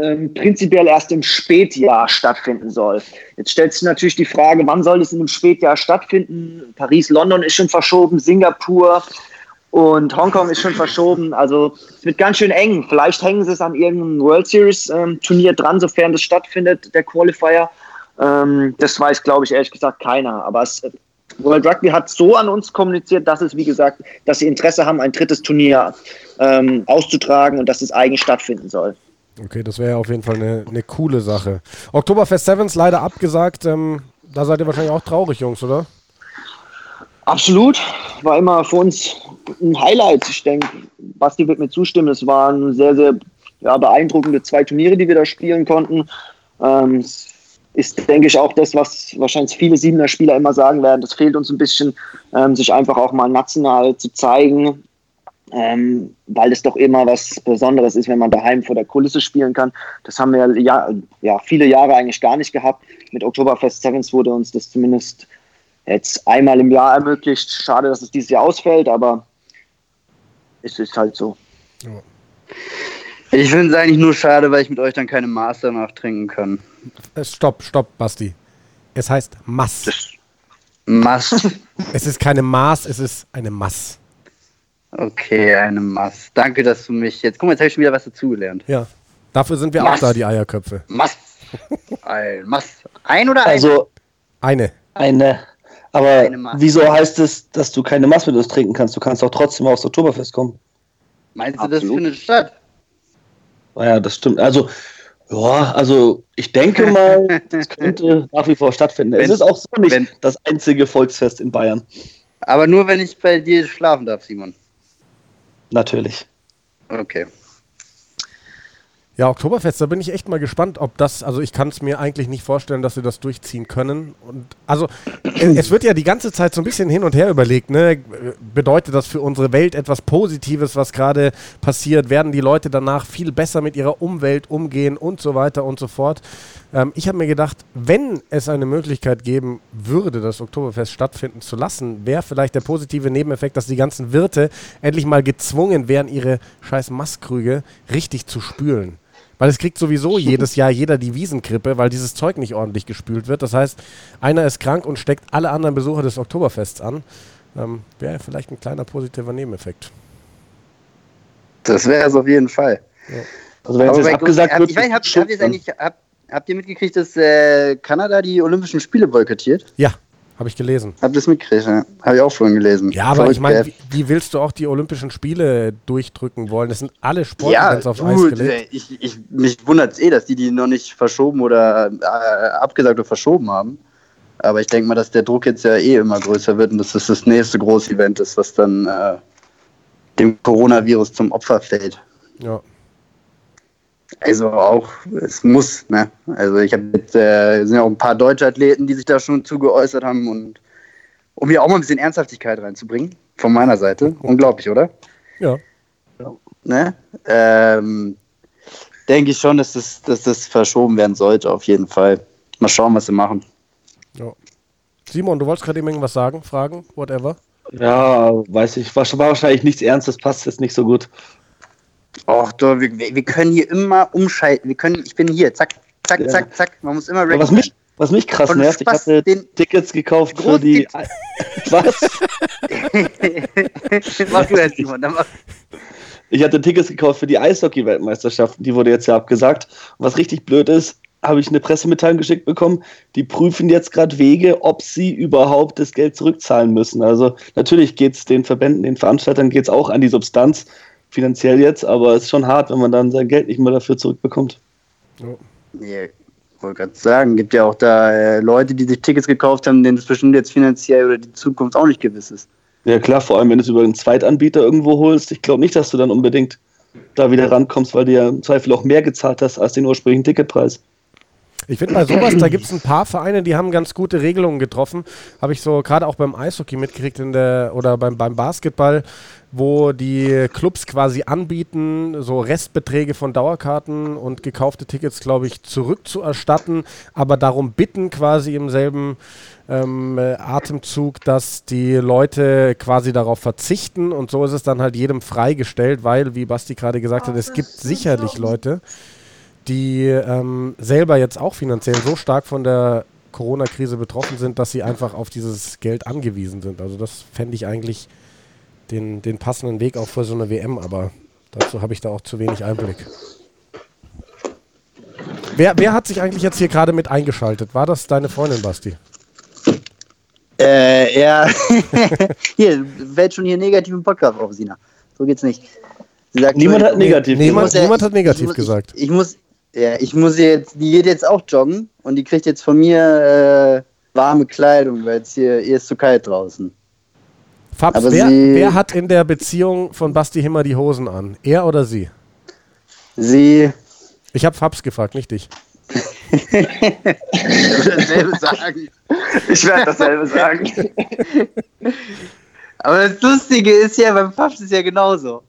ähm, prinzipiell erst im Spätjahr stattfinden soll. Jetzt stellt sich natürlich die Frage, wann soll es in einem Spätjahr stattfinden? Paris, London ist schon verschoben, Singapur, und Hongkong ist schon verschoben. Also es wird ganz schön eng. Vielleicht hängen sie es an irgendeinem World Series ähm, Turnier dran, sofern das stattfindet, der Qualifier. Ähm, das weiß, glaube ich, ehrlich gesagt keiner. Aber es, World Rugby hat so an uns kommuniziert, dass es, wie gesagt, dass sie Interesse haben, ein drittes Turnier ähm, auszutragen und dass es eigen stattfinden soll. Okay, das wäre ja auf jeden Fall eine, eine coole Sache. Oktoberfest Sevens leider abgesagt. Ähm, da seid ihr wahrscheinlich auch traurig, Jungs, oder? Absolut. War immer für uns ein Highlight. Ich denke, Basti wird mir zustimmen. Es waren sehr, sehr ja, beeindruckende zwei Turniere, die wir da spielen konnten. Ähm, ist, denke ich, auch das, was wahrscheinlich viele Siebener Spieler immer sagen werden. Das fehlt uns ein bisschen, ähm, sich einfach auch mal national zu zeigen, ähm, weil es doch immer was Besonderes ist, wenn man daheim vor der Kulisse spielen kann. Das haben wir ja, ja viele Jahre eigentlich gar nicht gehabt. Mit Oktoberfest Sevens wurde uns das zumindest jetzt einmal im Jahr ermöglicht. Schade, dass es dieses Jahr ausfällt, aber es ist halt so. Ja. Ich finde es eigentlich nur schade, weil ich mit euch dann keine Master nachtrinken kann. Äh, stopp, stopp, Basti. Es heißt Mass. Mass. es ist keine Maß, es ist eine Mass. Okay, eine Mass. Danke, dass du mich jetzt. Guck mal, jetzt habe ich schon wieder was dazugelernt. Ja. Dafür sind wir Mass. auch da, die Eierköpfe. Mass. Ein Mass. Ein oder ein? Also eine. Eine. Aber wieso heißt es, dass du keine Mass mit uns trinken kannst? Du kannst auch trotzdem aufs Oktoberfest kommen. Meinst du, Absolut. das findet statt? Naja, das stimmt. Also, ja, also ich denke mal, das könnte nach wie vor stattfinden. Wenn, es ist auch so nicht wenn, das einzige Volksfest in Bayern. Aber nur, wenn ich bei dir schlafen darf, Simon. Natürlich. Okay. Ja, Oktoberfest, da bin ich echt mal gespannt, ob das, also ich kann es mir eigentlich nicht vorstellen, dass sie das durchziehen können. Und also es wird ja die ganze Zeit so ein bisschen hin und her überlegt, ne? Bedeutet das für unsere Welt etwas Positives, was gerade passiert? Werden die Leute danach viel besser mit ihrer Umwelt umgehen und so weiter und so fort? Ähm, ich habe mir gedacht, wenn es eine Möglichkeit geben würde, das Oktoberfest stattfinden zu lassen, wäre vielleicht der positive Nebeneffekt, dass die ganzen Wirte endlich mal gezwungen wären, ihre scheiß Masskrüge richtig zu spülen. Weil es kriegt sowieso jedes Jahr jeder die Wiesenkrippe, weil dieses Zeug nicht ordentlich gespült wird. Das heißt, einer ist krank und steckt alle anderen Besucher des Oktoberfests an. Ähm, wäre vielleicht ein kleiner positiver Nebeneffekt. Das wäre es auf jeden Fall. Ja. Also wenn es abgesagt wird, ich weiß, habt, habt, habt, habt, ihr mitgekriegt, dass äh, Kanada die Olympischen Spiele boykottiert? Ja, habe ich gelesen. Hab das mitgekriegt, ja. Habe ich auch vorhin gelesen. Ja, aber ich meine, wie, wie, willst du auch die Olympischen Spiele durchdrücken wollen? Das sind alle Sportevents ja, auf Eis gelegt. Äh, ich, ich, mich wundert es eh, dass die die noch nicht verschoben oder äh, abgesagt oder verschoben haben. Aber ich denke mal, dass der Druck jetzt ja eh immer größer wird und dass das das nächste große Event ist, was dann äh, dem Coronavirus zum Opfer fällt. Ja. Also auch, es muss, ne? Also ich habe jetzt, äh, sind ja auch ein paar deutsche Athleten, die sich da schon zu geäußert haben und um hier auch mal ein bisschen Ernsthaftigkeit reinzubringen, von meiner Seite. Unglaublich, oder? Ja. Ne? Ähm, denke ich schon, dass das, dass das verschoben werden sollte, auf jeden Fall. Mal schauen, was sie machen. Ja. Simon, du wolltest gerade eben irgendwas sagen, fragen, whatever? Ja, weiß ich, war wahrscheinlich nichts Ernstes, passt jetzt nicht so gut. Ach, wir, wir können hier immer umschalten. Wir können, ich bin hier, zack, zack, ja. zack, zack. Man muss immer was mich, Was mich krass Und nervt, ich hatte Tickets gekauft für die. Was? mach du jetzt, Simon. Dann mach. Ich hatte Tickets gekauft für die Eishockey-Weltmeisterschaft, die wurde jetzt ja abgesagt. Und was richtig blöd ist, habe ich eine Pressemitteilung geschickt bekommen. Die prüfen jetzt gerade Wege, ob sie überhaupt das Geld zurückzahlen müssen. Also natürlich geht es den Verbänden, den Veranstaltern geht es auch an die Substanz, finanziell jetzt, aber es ist schon hart, wenn man dann sein Geld nicht mehr dafür zurückbekommt. Nee, ich wollte gerade sagen, gibt ja auch da äh, Leute, die sich Tickets gekauft haben, denen es bestimmt jetzt finanziell oder die Zukunft auch nicht gewiss ist. Ja klar, vor allem wenn du es über einen Zweitanbieter irgendwo holst. Ich glaube nicht, dass du dann unbedingt da wieder rankommst, weil du ja im Zweifel auch mehr gezahlt hast als den ursprünglichen Ticketpreis. Ich finde bei sowas, da gibt es ein paar Vereine, die haben ganz gute Regelungen getroffen. Habe ich so gerade auch beim Eishockey mitgekriegt in der, oder beim, beim Basketball, wo die Clubs quasi anbieten, so Restbeträge von Dauerkarten und gekaufte Tickets, glaube ich, zurückzuerstatten, aber darum bitten quasi im selben ähm, äh, Atemzug, dass die Leute quasi darauf verzichten und so ist es dann halt jedem freigestellt, weil, wie Basti gerade gesagt hat, es gibt sicherlich Leute, die ähm, selber jetzt auch finanziell so stark von der Corona-Krise betroffen sind, dass sie einfach auf dieses Geld angewiesen sind. Also das fände ich eigentlich den, den passenden Weg auch für so eine WM, aber dazu habe ich da auch zu wenig Einblick. Wer, wer hat sich eigentlich jetzt hier gerade mit eingeschaltet? War das deine Freundin, Basti? Äh, ja. hier, fällt schon hier negativ im Podcast auf, Sina. So geht's nicht. Sie sagt Niemand hat negativ Nee, niemand, ja- niemand hat negativ ich, muss- gesagt. Ich, ich muss, ja, ich muss jetzt, die geht jetzt auch joggen und die kriegt jetzt von mir äh, warme Kleidung, weil es hier, ihr ist zu kalt draußen. Fabs, wer, wer hat in der Beziehung von Basti Himmer die Hosen an? Er oder sie? Sie Ich habe Fabs gefragt, nicht dich. dasselbe sagen. Ich werde dasselbe sagen. Aber das Lustige ist ja, beim Pfaff ist es ja genauso.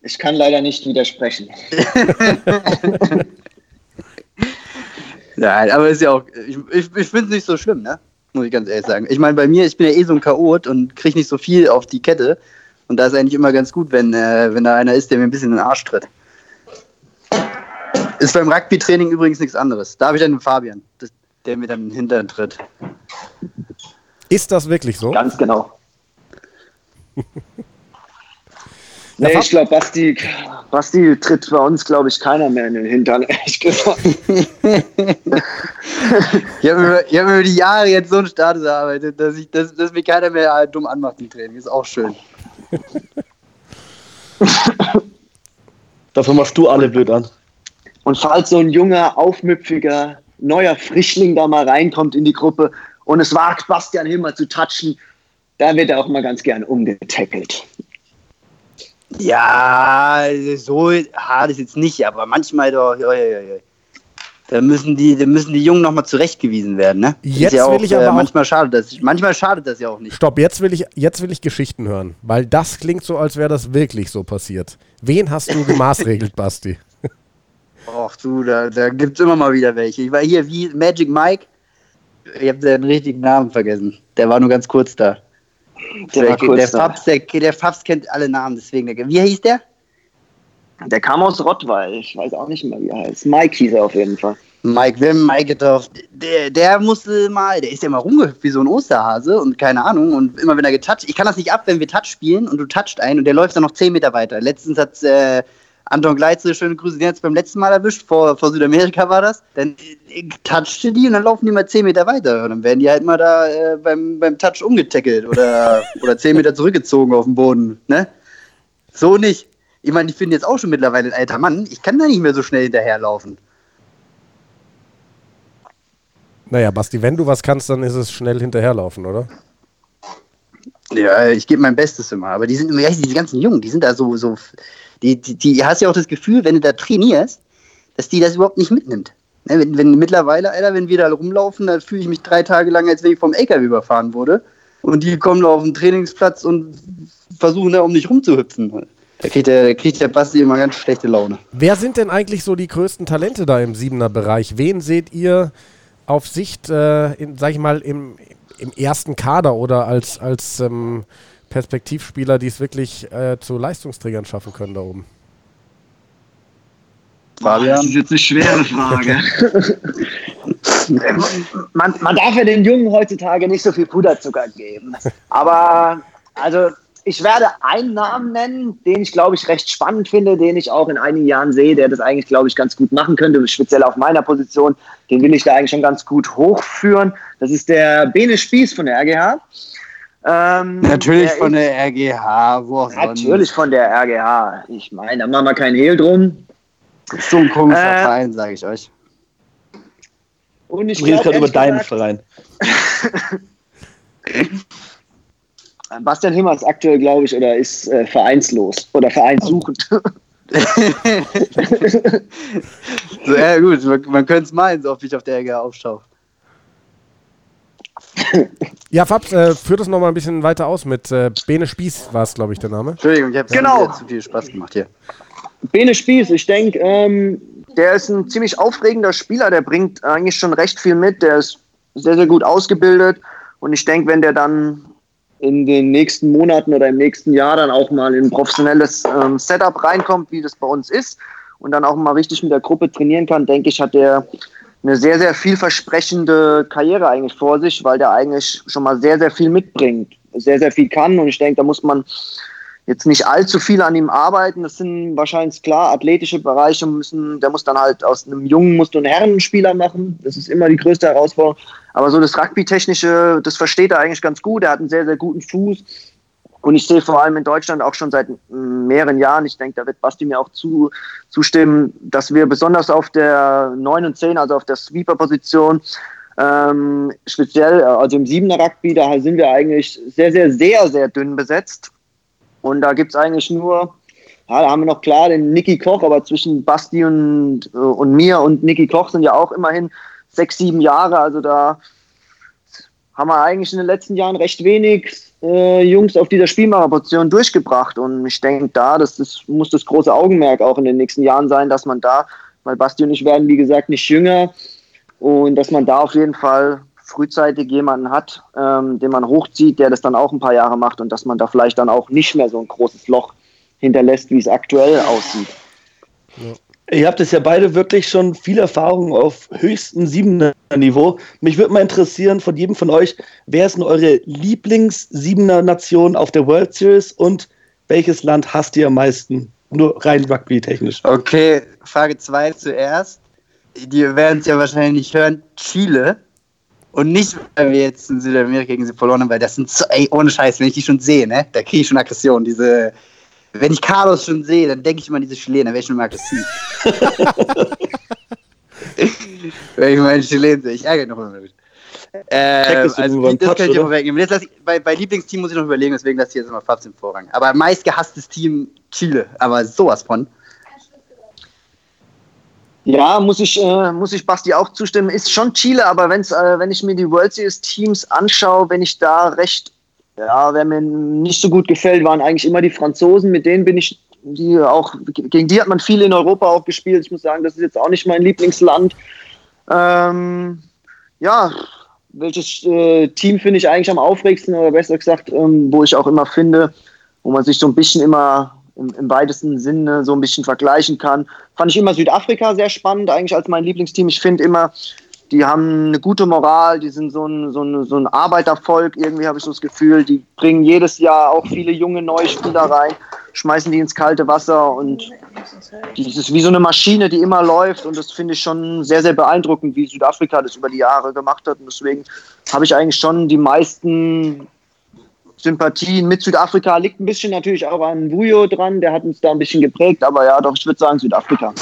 Ich kann leider nicht widersprechen. Nein, aber ist ja auch, ich, ich, ich finde es nicht so schlimm, ne? Muss ich ganz ehrlich sagen. Ich meine, bei mir, ich bin ja eh so ein Chaot und kriege nicht so viel auf die Kette. Und da ist eigentlich immer ganz gut, wenn, äh, wenn da einer ist, der mir ein bisschen in den Arsch tritt. Ist beim Rugby-Training übrigens nichts anderes. Da habe ich dann den Fabian, das, der mir dann in den Hintern tritt. Ist das wirklich so? Ganz genau. Nee, ich glaube, Basti, Basti tritt bei uns, glaube ich, keiner mehr in den Hintern, ehrlich gesagt. Ich habe mir, ich hab mir über die Jahre jetzt so einen Status erarbeitet, dass, ich, dass, dass mich keiner mehr dumm anmacht im Training. Ist auch schön. Dafür machst du alle blöd an. Und falls so ein junger, aufmüpfiger, neuer Frischling da mal reinkommt in die Gruppe und es wagt, Bastian Himmer zu touchen, da wird er auch mal ganz gern umgetackelt. Ja, so hart ist jetzt nicht, aber manchmal doch. oi, oi, oi. Da müssen die, da müssen die Jungen nochmal zurechtgewiesen werden, ne? Jetzt ist ja will auch, ich aber äh, manchmal schadet das. Manchmal schadet das ja auch nicht. Stopp, jetzt will ich, jetzt will ich Geschichten hören, weil das klingt so, als wäre das wirklich so passiert. Wen hast du gemaßregelt, Basti? Och du, da, da gibt's immer mal wieder welche. Ich war hier wie Magic Mike. Ich habe den richtigen Namen vergessen. Der war nur ganz kurz da. Der der. Fabs, der, der Fabs kennt alle Namen, deswegen. Wie hieß der? Der kam aus Rottweil, ich weiß auch nicht mehr, wie er heißt. Mike hieß er auf jeden Fall. Mike, haben Mike getauft. Der, der musste mal, der ist ja immer rumgehüpft wie so ein Osterhase und keine Ahnung. Und immer wenn er getoucht, ich kann das nicht ab, wenn wir Touch spielen und du toucht einen und der läuft dann noch 10 Meter weiter. Letztens hat äh, Anton Gleitze, schöne Grüße, den hat beim letzten Mal erwischt, vor, vor Südamerika war das. Dann äh, touchte die und dann laufen die mal 10 Meter weiter. Und dann werden die halt mal da äh, beim, beim Touch umgetackelt oder, oder 10 Meter zurückgezogen auf den Boden. Ne? So nicht. Ich meine, ich bin jetzt auch schon mittlerweile ein alter Mann. Ich kann da nicht mehr so schnell hinterherlaufen. Naja, Basti, wenn du was kannst, dann ist es schnell hinterherlaufen, oder? Ja, ich gebe mein Bestes immer. Aber die sind immer, ja, diese ganzen Jungen, die sind da so, so, die, die, die hast ja auch das Gefühl, wenn du da trainierst, dass die das überhaupt nicht mitnimmt. Ne, wenn, wenn mittlerweile, Alter, wenn wir da rumlaufen, dann fühle ich mich drei Tage lang, als wenn ich vom LKW überfahren wurde. Und die kommen da auf den Trainingsplatz und versuchen da um dich rumzuhüpfen. Da kriegt der, kriegt der Basti immer ganz schlechte Laune. Wer sind denn eigentlich so die größten Talente da im Siebener Bereich? Wen seht ihr auf Sicht, äh, in, sag ich mal, im, im ersten Kader oder als, als ähm, Perspektivspieler, die es wirklich äh, zu Leistungsträgern schaffen können da oben? Fabian? Das ist jetzt eine schwere Frage. man, man darf ja den Jungen heutzutage nicht so viel Puderzucker geben. Aber also ich werde einen Namen nennen, den ich, glaube ich, recht spannend finde, den ich auch in einigen Jahren sehe, der das eigentlich, glaube ich, ganz gut machen könnte, speziell auf meiner Position. Den will ich da eigentlich schon ganz gut hochführen. Das ist der Bene Spieß von der RGH. Ähm, natürlich der von der RGH. Wo auch natürlich sonst. von der RGH. Ich meine, da machen wir keinen Hehl drum. Das ist so ein komischer äh, Verein, sage ich euch. Und ich rede gerade über deinen Verein. Bastian Himmer ist aktuell, glaube ich, oder ist äh, vereinslos oder vereinssuchend. so, ja, gut, man, man könnte es meinen, so oft ich auf der RGH aufschaue. Ja, Fabs, äh, führt das nochmal ein bisschen weiter aus mit äh, Bene Spieß, war es, glaube ich, der Name. Entschuldigung, ich habe genau. zu viel Spaß gemacht hier. Bene Spieß, ich denke, ähm, der ist ein ziemlich aufregender Spieler, der bringt eigentlich schon recht viel mit, der ist sehr, sehr gut ausgebildet und ich denke, wenn der dann in den nächsten Monaten oder im nächsten Jahr dann auch mal in ein professionelles ähm, Setup reinkommt, wie das bei uns ist, und dann auch mal richtig mit der Gruppe trainieren kann, denke ich, hat der eine sehr, sehr vielversprechende Karriere eigentlich vor sich, weil der eigentlich schon mal sehr, sehr viel mitbringt, sehr, sehr viel kann. Und ich denke, da muss man jetzt nicht allzu viel an ihm arbeiten. Das sind wahrscheinlich klar athletische Bereiche. Müssen, der muss dann halt aus einem Jungen musst du einen Herrenspieler machen. Das ist immer die größte Herausforderung. Aber so das Rugby-technische, das versteht er eigentlich ganz gut. Er hat einen sehr, sehr guten Fuß. Und ich sehe vor allem in Deutschland auch schon seit mehreren Jahren, ich denke, da wird Basti mir auch zu, zustimmen, dass wir besonders auf der 9 und 10, also auf der Sweeper-Position, ähm, speziell, also im 7er Rugby, da sind wir eigentlich sehr, sehr, sehr, sehr dünn besetzt. Und da gibt es eigentlich nur, ja, da haben wir noch klar den Niki Koch, aber zwischen Basti und, äh, und mir und Niki Koch sind ja auch immerhin sechs, sieben Jahre. Also da haben wir eigentlich in den letzten Jahren recht wenig äh, Jungs auf dieser Spielmacherposition durchgebracht. Und ich denke, da, das, das muss das große Augenmerk auch in den nächsten Jahren sein, dass man da, weil Basti und ich werden, wie gesagt, nicht jünger und dass man da auf jeden Fall frühzeitig jemanden hat, ähm, den man hochzieht, der das dann auch ein paar Jahre macht und dass man da vielleicht dann auch nicht mehr so ein großes Loch hinterlässt, wie es aktuell aussieht. Ja. Ihr habt es ja beide wirklich schon viel Erfahrung auf höchstem siebener Niveau. Mich würde mal interessieren von jedem von euch, wer ist denn eure Lieblings-Siebener Nation auf der World Series und welches Land hasst ihr am meisten? Nur rein Rugby-technisch. Okay, Frage 2 zuerst. Die werden es ja wahrscheinlich nicht hören. Chile. Und nicht, weil wir jetzt in Südamerika gegen sie verloren haben, weil das sind so, ey, ohne Scheiß, wenn ich die schon sehe, ne, da kriege ich schon Aggression. Diese, wenn ich Carlos schon sehe, dann denke ich immer an diese Chilenen, dann wäre ich schon mal aggressiv. wenn ich meine Chilenen sehe, ich ärgere mich noch immer damit. Äh, also, das Touch, kann ich immer wegnehmen. Jetzt ich, bei, bei Lieblingsteam muss ich noch überlegen, deswegen lasse ich jetzt immer Fabs im Vorrang. Aber meistgehasstes Team Chile, aber sowas von. Ja, muss ich, äh, muss ich Basti auch zustimmen. Ist schon Chile, aber wenn's, äh, wenn ich mir die World Series Teams anschaue, wenn ich da recht, ja, wer mir nicht so gut gefällt, waren eigentlich immer die Franzosen. Mit denen bin ich, die auch, gegen die hat man viel in Europa auch gespielt. Ich muss sagen, das ist jetzt auch nicht mein Lieblingsland. Ähm, ja, welches äh, Team finde ich eigentlich am aufregendsten oder besser gesagt, ähm, wo ich auch immer finde, wo man sich so ein bisschen immer im, im weitesten Sinne so ein bisschen vergleichen kann. Fand ich immer Südafrika sehr spannend, eigentlich als mein Lieblingsteam. Ich finde immer, die haben eine gute Moral, die sind so ein, so ein, so ein Arbeitervolk, irgendwie habe ich so das Gefühl. Die bringen jedes Jahr auch viele junge neue Spieler rein, schmeißen die ins kalte Wasser und das ist wie so eine Maschine, die immer läuft und das finde ich schon sehr, sehr beeindruckend, wie Südafrika das über die Jahre gemacht hat und deswegen habe ich eigentlich schon die meisten Sympathien mit Südafrika liegt ein bisschen natürlich auch an Vujo dran, der hat uns da ein bisschen geprägt, aber ja, doch, ich würde sagen Südafrika.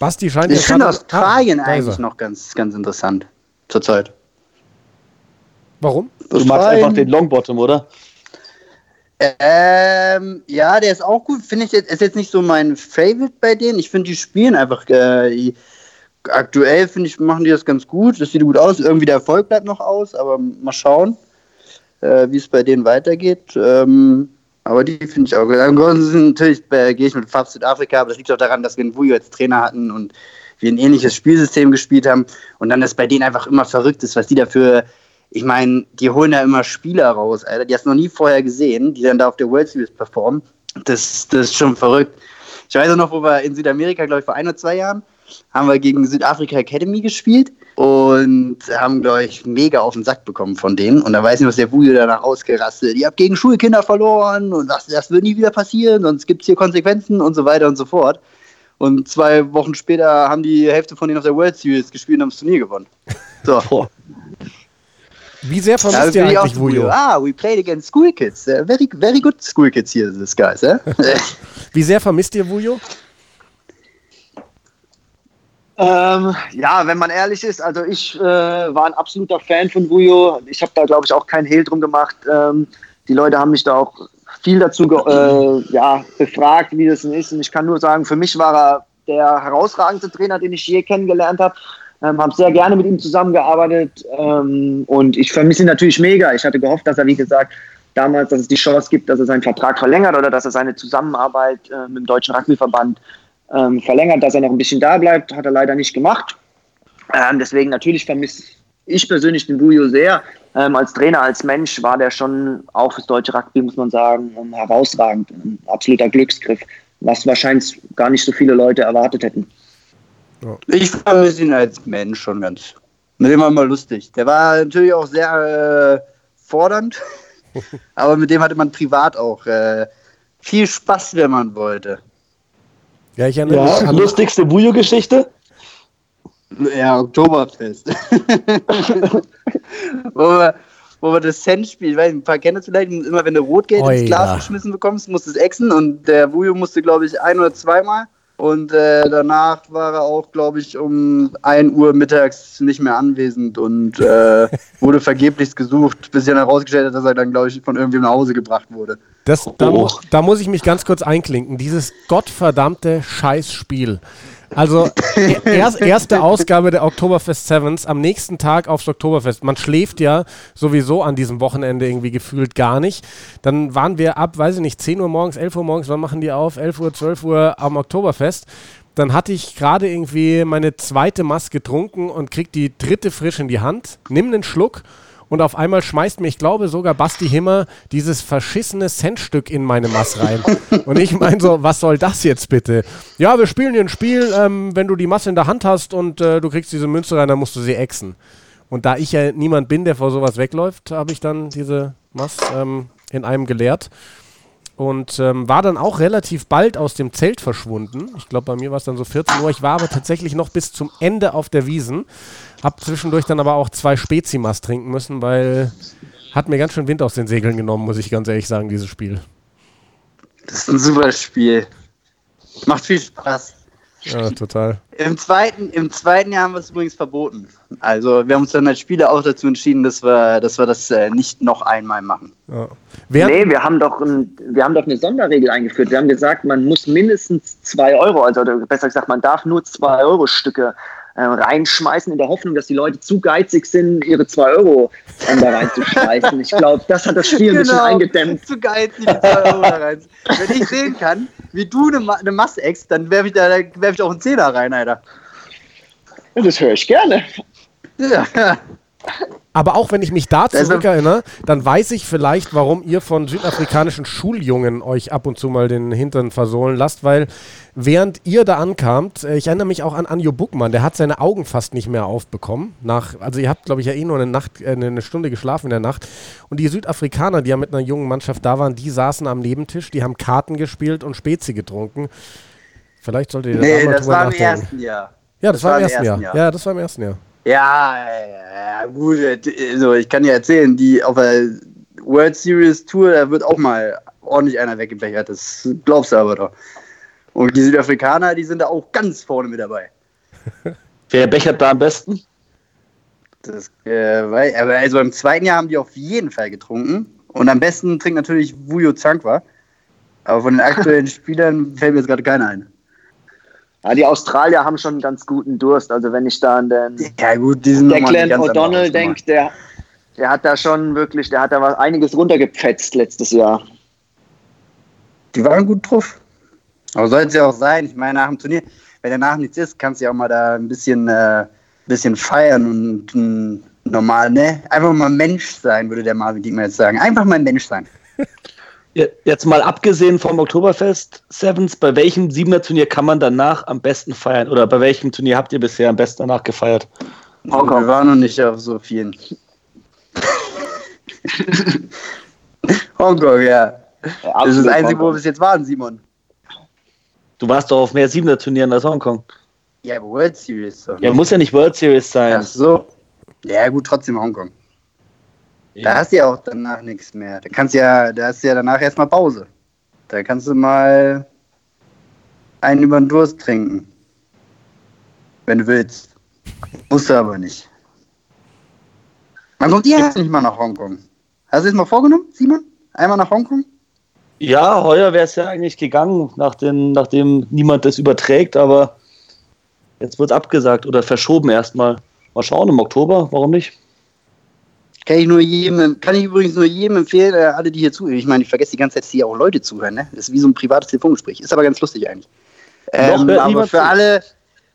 Basti scheint Ich finde Australien ah, eigentlich noch ganz, ganz interessant zurzeit. Warum? Du magst einfach den Longbottom, oder? Ähm, ja, der ist auch gut. Finde ich jetzt, ist jetzt nicht so mein Favorite bei denen. Ich finde, die spielen einfach. Äh, aktuell finde ich, machen die das ganz gut. Das sieht gut aus. Irgendwie der Erfolg bleibt noch aus, aber mal schauen äh, wie es bei denen weitergeht. Ähm, aber die finde ich auch gut. Ansonsten natürlich äh, gehe ich mit Fab Südafrika, aber das liegt auch daran, dass wir einen Vujo als Trainer hatten und wir ein ähnliches Spielsystem gespielt haben. Und dann ist bei denen einfach immer verrückt ist, was die dafür. Ich meine, die holen ja immer Spieler raus, Alter. Die hast du noch nie vorher gesehen, die dann da auf der World Series performen. Das, das ist schon verrückt. Ich weiß auch noch, wo wir in Südamerika, glaube ich, vor ein oder zwei Jahren, haben wir gegen Südafrika Academy gespielt und haben, glaube ich, mega auf den Sack bekommen von denen. Und da weiß ich, was der Wujo danach ausgerastet. Ihr habt gegen Schulkinder verloren und das, das wird nie wieder passieren, sonst gibt es hier Konsequenzen und so weiter und so fort. Und zwei Wochen später haben die Hälfte von denen auf der World Series gespielt und haben das Turnier gewonnen. So. Wie sehr vermisst ihr eigentlich Wujo. Ah, we played against school kids. Uh, very, very good school kids here, this guys. Eh? Wie sehr vermisst ihr Wujo? Ähm, ja, wenn man ehrlich ist, also ich äh, war ein absoluter Fan von Vujo. Ich habe da, glaube ich, auch keinen Hehl drum gemacht. Ähm, die Leute haben mich da auch viel dazu äh, ja, befragt, wie das denn ist. Und ich kann nur sagen, für mich war er der herausragendste Trainer, den ich je kennengelernt habe. Ähm, habe sehr gerne mit ihm zusammengearbeitet ähm, und ich vermisse ihn natürlich mega. Ich hatte gehofft, dass er, wie gesagt, damals, dass es die Chance gibt, dass er seinen Vertrag verlängert oder dass er seine Zusammenarbeit äh, mit dem Deutschen Rugbyverband ähm, verlängert, dass er noch ein bisschen da bleibt. Hat er leider nicht gemacht. Ähm, deswegen natürlich vermisse ich persönlich den Bujo sehr. Ähm, als Trainer, als Mensch war der schon auch fürs deutsche Rugby, muss man sagen, ähm, herausragend. Ein absoluter Glücksgriff, was wahrscheinlich gar nicht so viele Leute erwartet hätten. Ich vermisse ihn als Mensch schon ganz. Mit dem war immer lustig. Der war natürlich auch sehr äh, fordernd, aber mit dem hatte man privat auch äh, viel Spaß, wenn man wollte. Ja, ich erinnere mich Ja, an, lustigste Bujo-Geschichte? Ja, Oktoberfest. wo, wir, wo wir das Cent-Spiel, ich weiß nicht, ein paar kennen das vielleicht, immer wenn du Rotgeld Oi, ins Glas geschmissen bekommst, musst du es exen und der Wujo musste, glaube ich, ein oder zweimal. Und äh, danach war er auch, glaube ich, um 1 Uhr mittags nicht mehr anwesend und äh, wurde vergeblich gesucht, bis sich dann herausgestellt hat, dass er dann, glaube ich, von irgendwem nach Hause gebracht wurde. Das, da, Oh. da muss ich mich ganz kurz einklinken. Dieses gottverdammte Scheißspiel. Also, e- erst, erste Ausgabe der Oktoberfest Sevens, am nächsten Tag aufs Oktoberfest. Man schläft ja sowieso an diesem Wochenende irgendwie gefühlt gar nicht. Dann waren wir ab, weiß ich nicht, 10 Uhr morgens, 11 Uhr morgens, wann machen die auf? 11 Uhr, 12 Uhr am Oktoberfest. Dann hatte ich gerade irgendwie meine zweite Maß getrunken und krieg die dritte frisch in die Hand, nimm einen Schluck und auf einmal schmeißt mir, ich glaube sogar Basti Himmer, dieses verschissene Centstück in meine Mass rein. und ich meine so, was soll das jetzt bitte? Ja, wir spielen hier ein Spiel, ähm, wenn du die Masse in der Hand hast und äh, du kriegst diese Münze rein, dann musst du sie exen. Und da ich ja niemand bin, der vor sowas wegläuft, habe ich dann diese Mass ähm, in einem geleert. Und ähm, war dann auch relativ bald aus dem Zelt verschwunden. Ich glaube, bei mir war es dann so 14 Uhr. Ich war aber tatsächlich noch bis zum Ende auf der Wiesen. Hab zwischendurch dann aber auch zwei Spezimas trinken müssen, weil hat mir ganz schön Wind aus den Segeln genommen, muss ich ganz ehrlich sagen, dieses Spiel. Das ist ein super Spiel. Macht viel Spaß. Ja, total. Im zweiten, Im zweiten Jahr haben wir es übrigens verboten. Also wir haben uns dann als Spieler auch dazu entschieden, dass wir, dass wir das äh, nicht noch einmal machen. Ja. Nee, wir haben, doch ein, wir haben doch eine Sonderregel eingeführt. Wir haben gesagt, man muss mindestens zwei Euro, also oder besser gesagt, man darf nur zwei Euro Stücke äh, reinschmeißen in der Hoffnung, dass die Leute zu geizig sind, ihre zwei Euro da reinzuschmeißen. Ich glaube, das hat das Spiel ein bisschen eingedämmt. Zu geizig, die zwei Euro da rein. Wenn ich sehen kann, wie du eine, Ma eine Masse eckst, dann werfe ich da werf ich auch einen Zehner rein, Alter. Das höre ich gerne. Ja. Aber auch wenn ich mich da Also- zurückerinnere, dann weiß ich vielleicht, warum ihr von südafrikanischen Schuljungen euch ab und zu mal den Hintern versohlen lasst, weil während ihr da ankamt, äh, ich erinnere mich auch an Anjo Buckmann, der hat seine Augen fast nicht mehr aufbekommen. Nach, also ihr habt, glaube ich, ja eh nur eine, Nacht, äh, eine Stunde geschlafen in der Nacht. Und die Südafrikaner, die ja mit einer jungen Mannschaft da waren, die saßen am Nebentisch, die haben Karten gespielt und Spezi getrunken. Vielleicht solltet ihr da Nee, mal das drüber war im nachdenken. ersten Jahr. Ja, das, war im ersten Jahr. Ja, das war im ersten Jahr. Ja, ja, gut. Also ich kann dir erzählen, die auf der World Series Tour, da wird auch mal ordentlich einer weggebechert. Das glaubst du aber doch. Und die Südafrikaner, die sind da auch ganz vorne mit dabei. Wer bechert da am besten? Das, äh, weil, aber also im zweiten Jahr haben die auf jeden Fall getrunken. Und am besten trinkt natürlich Wujo Zankwa. Aber von den aktuellen Spielern fällt mir jetzt gerade keiner ein. Ja, die Australier haben schon einen ganz guten Durst. Also wenn ich da an den Ja gut, Declan O'Donnell denke, der, der hat da schon wirklich, der hat da was, einiges runtergepfetzt letztes Jahr. Die waren gut drauf. Aber soll es ja auch sein. Ich meine, nach dem Turnier, wenn danach nichts ist, kannst du ja auch mal da ein bisschen, äh, bisschen feiern und mm, normal, ne? Einfach mal Mensch sein, würde der Marvin Diekmann jetzt sagen. Einfach mal Mensch sein. Jetzt mal abgesehen vom Oktoberfest Sevens, bei welchem Siebener Turnier kann man danach am besten feiern? Oder bei welchem Turnier habt ihr bisher am besten danach gefeiert? Hongkong. Wir waren noch nicht auf so vielen. Hongkong, ja. ja das ist das Einzige, wo wir bis jetzt waren, Simon. Du warst doch auf mehr Siebener Turnieren als Hongkong. Ja, aber World Series. Doch. Ja, muss ja nicht World Series sein. Ach so. Ja, gut, trotzdem Hongkong. Da hast du ja auch danach nichts mehr. Da kannst ja, da hast du ja danach erstmal Pause. Da kannst du mal einen über den Durst trinken. Wenn du willst. Musst du aber nicht. Man kommt ihr nicht mal nach Hongkong. Hast du es mal vorgenommen, Simon? Einmal nach Hongkong? Ja, heuer wäre es ja eigentlich gegangen, nach den, nachdem niemand das überträgt, aber jetzt wird es abgesagt oder verschoben erstmal. Mal schauen im Oktober, warum nicht? Kann ich nur jedem, kann ich übrigens nur jedem empfehlen, äh, alle, die hier zuhören. Ich meine, ich vergesse die ganze Zeit, dass hier auch Leute zuhören. Ne? Das ist wie so ein privates Telefongespräch. Ist aber ganz lustig eigentlich. Ähm, aber für alle,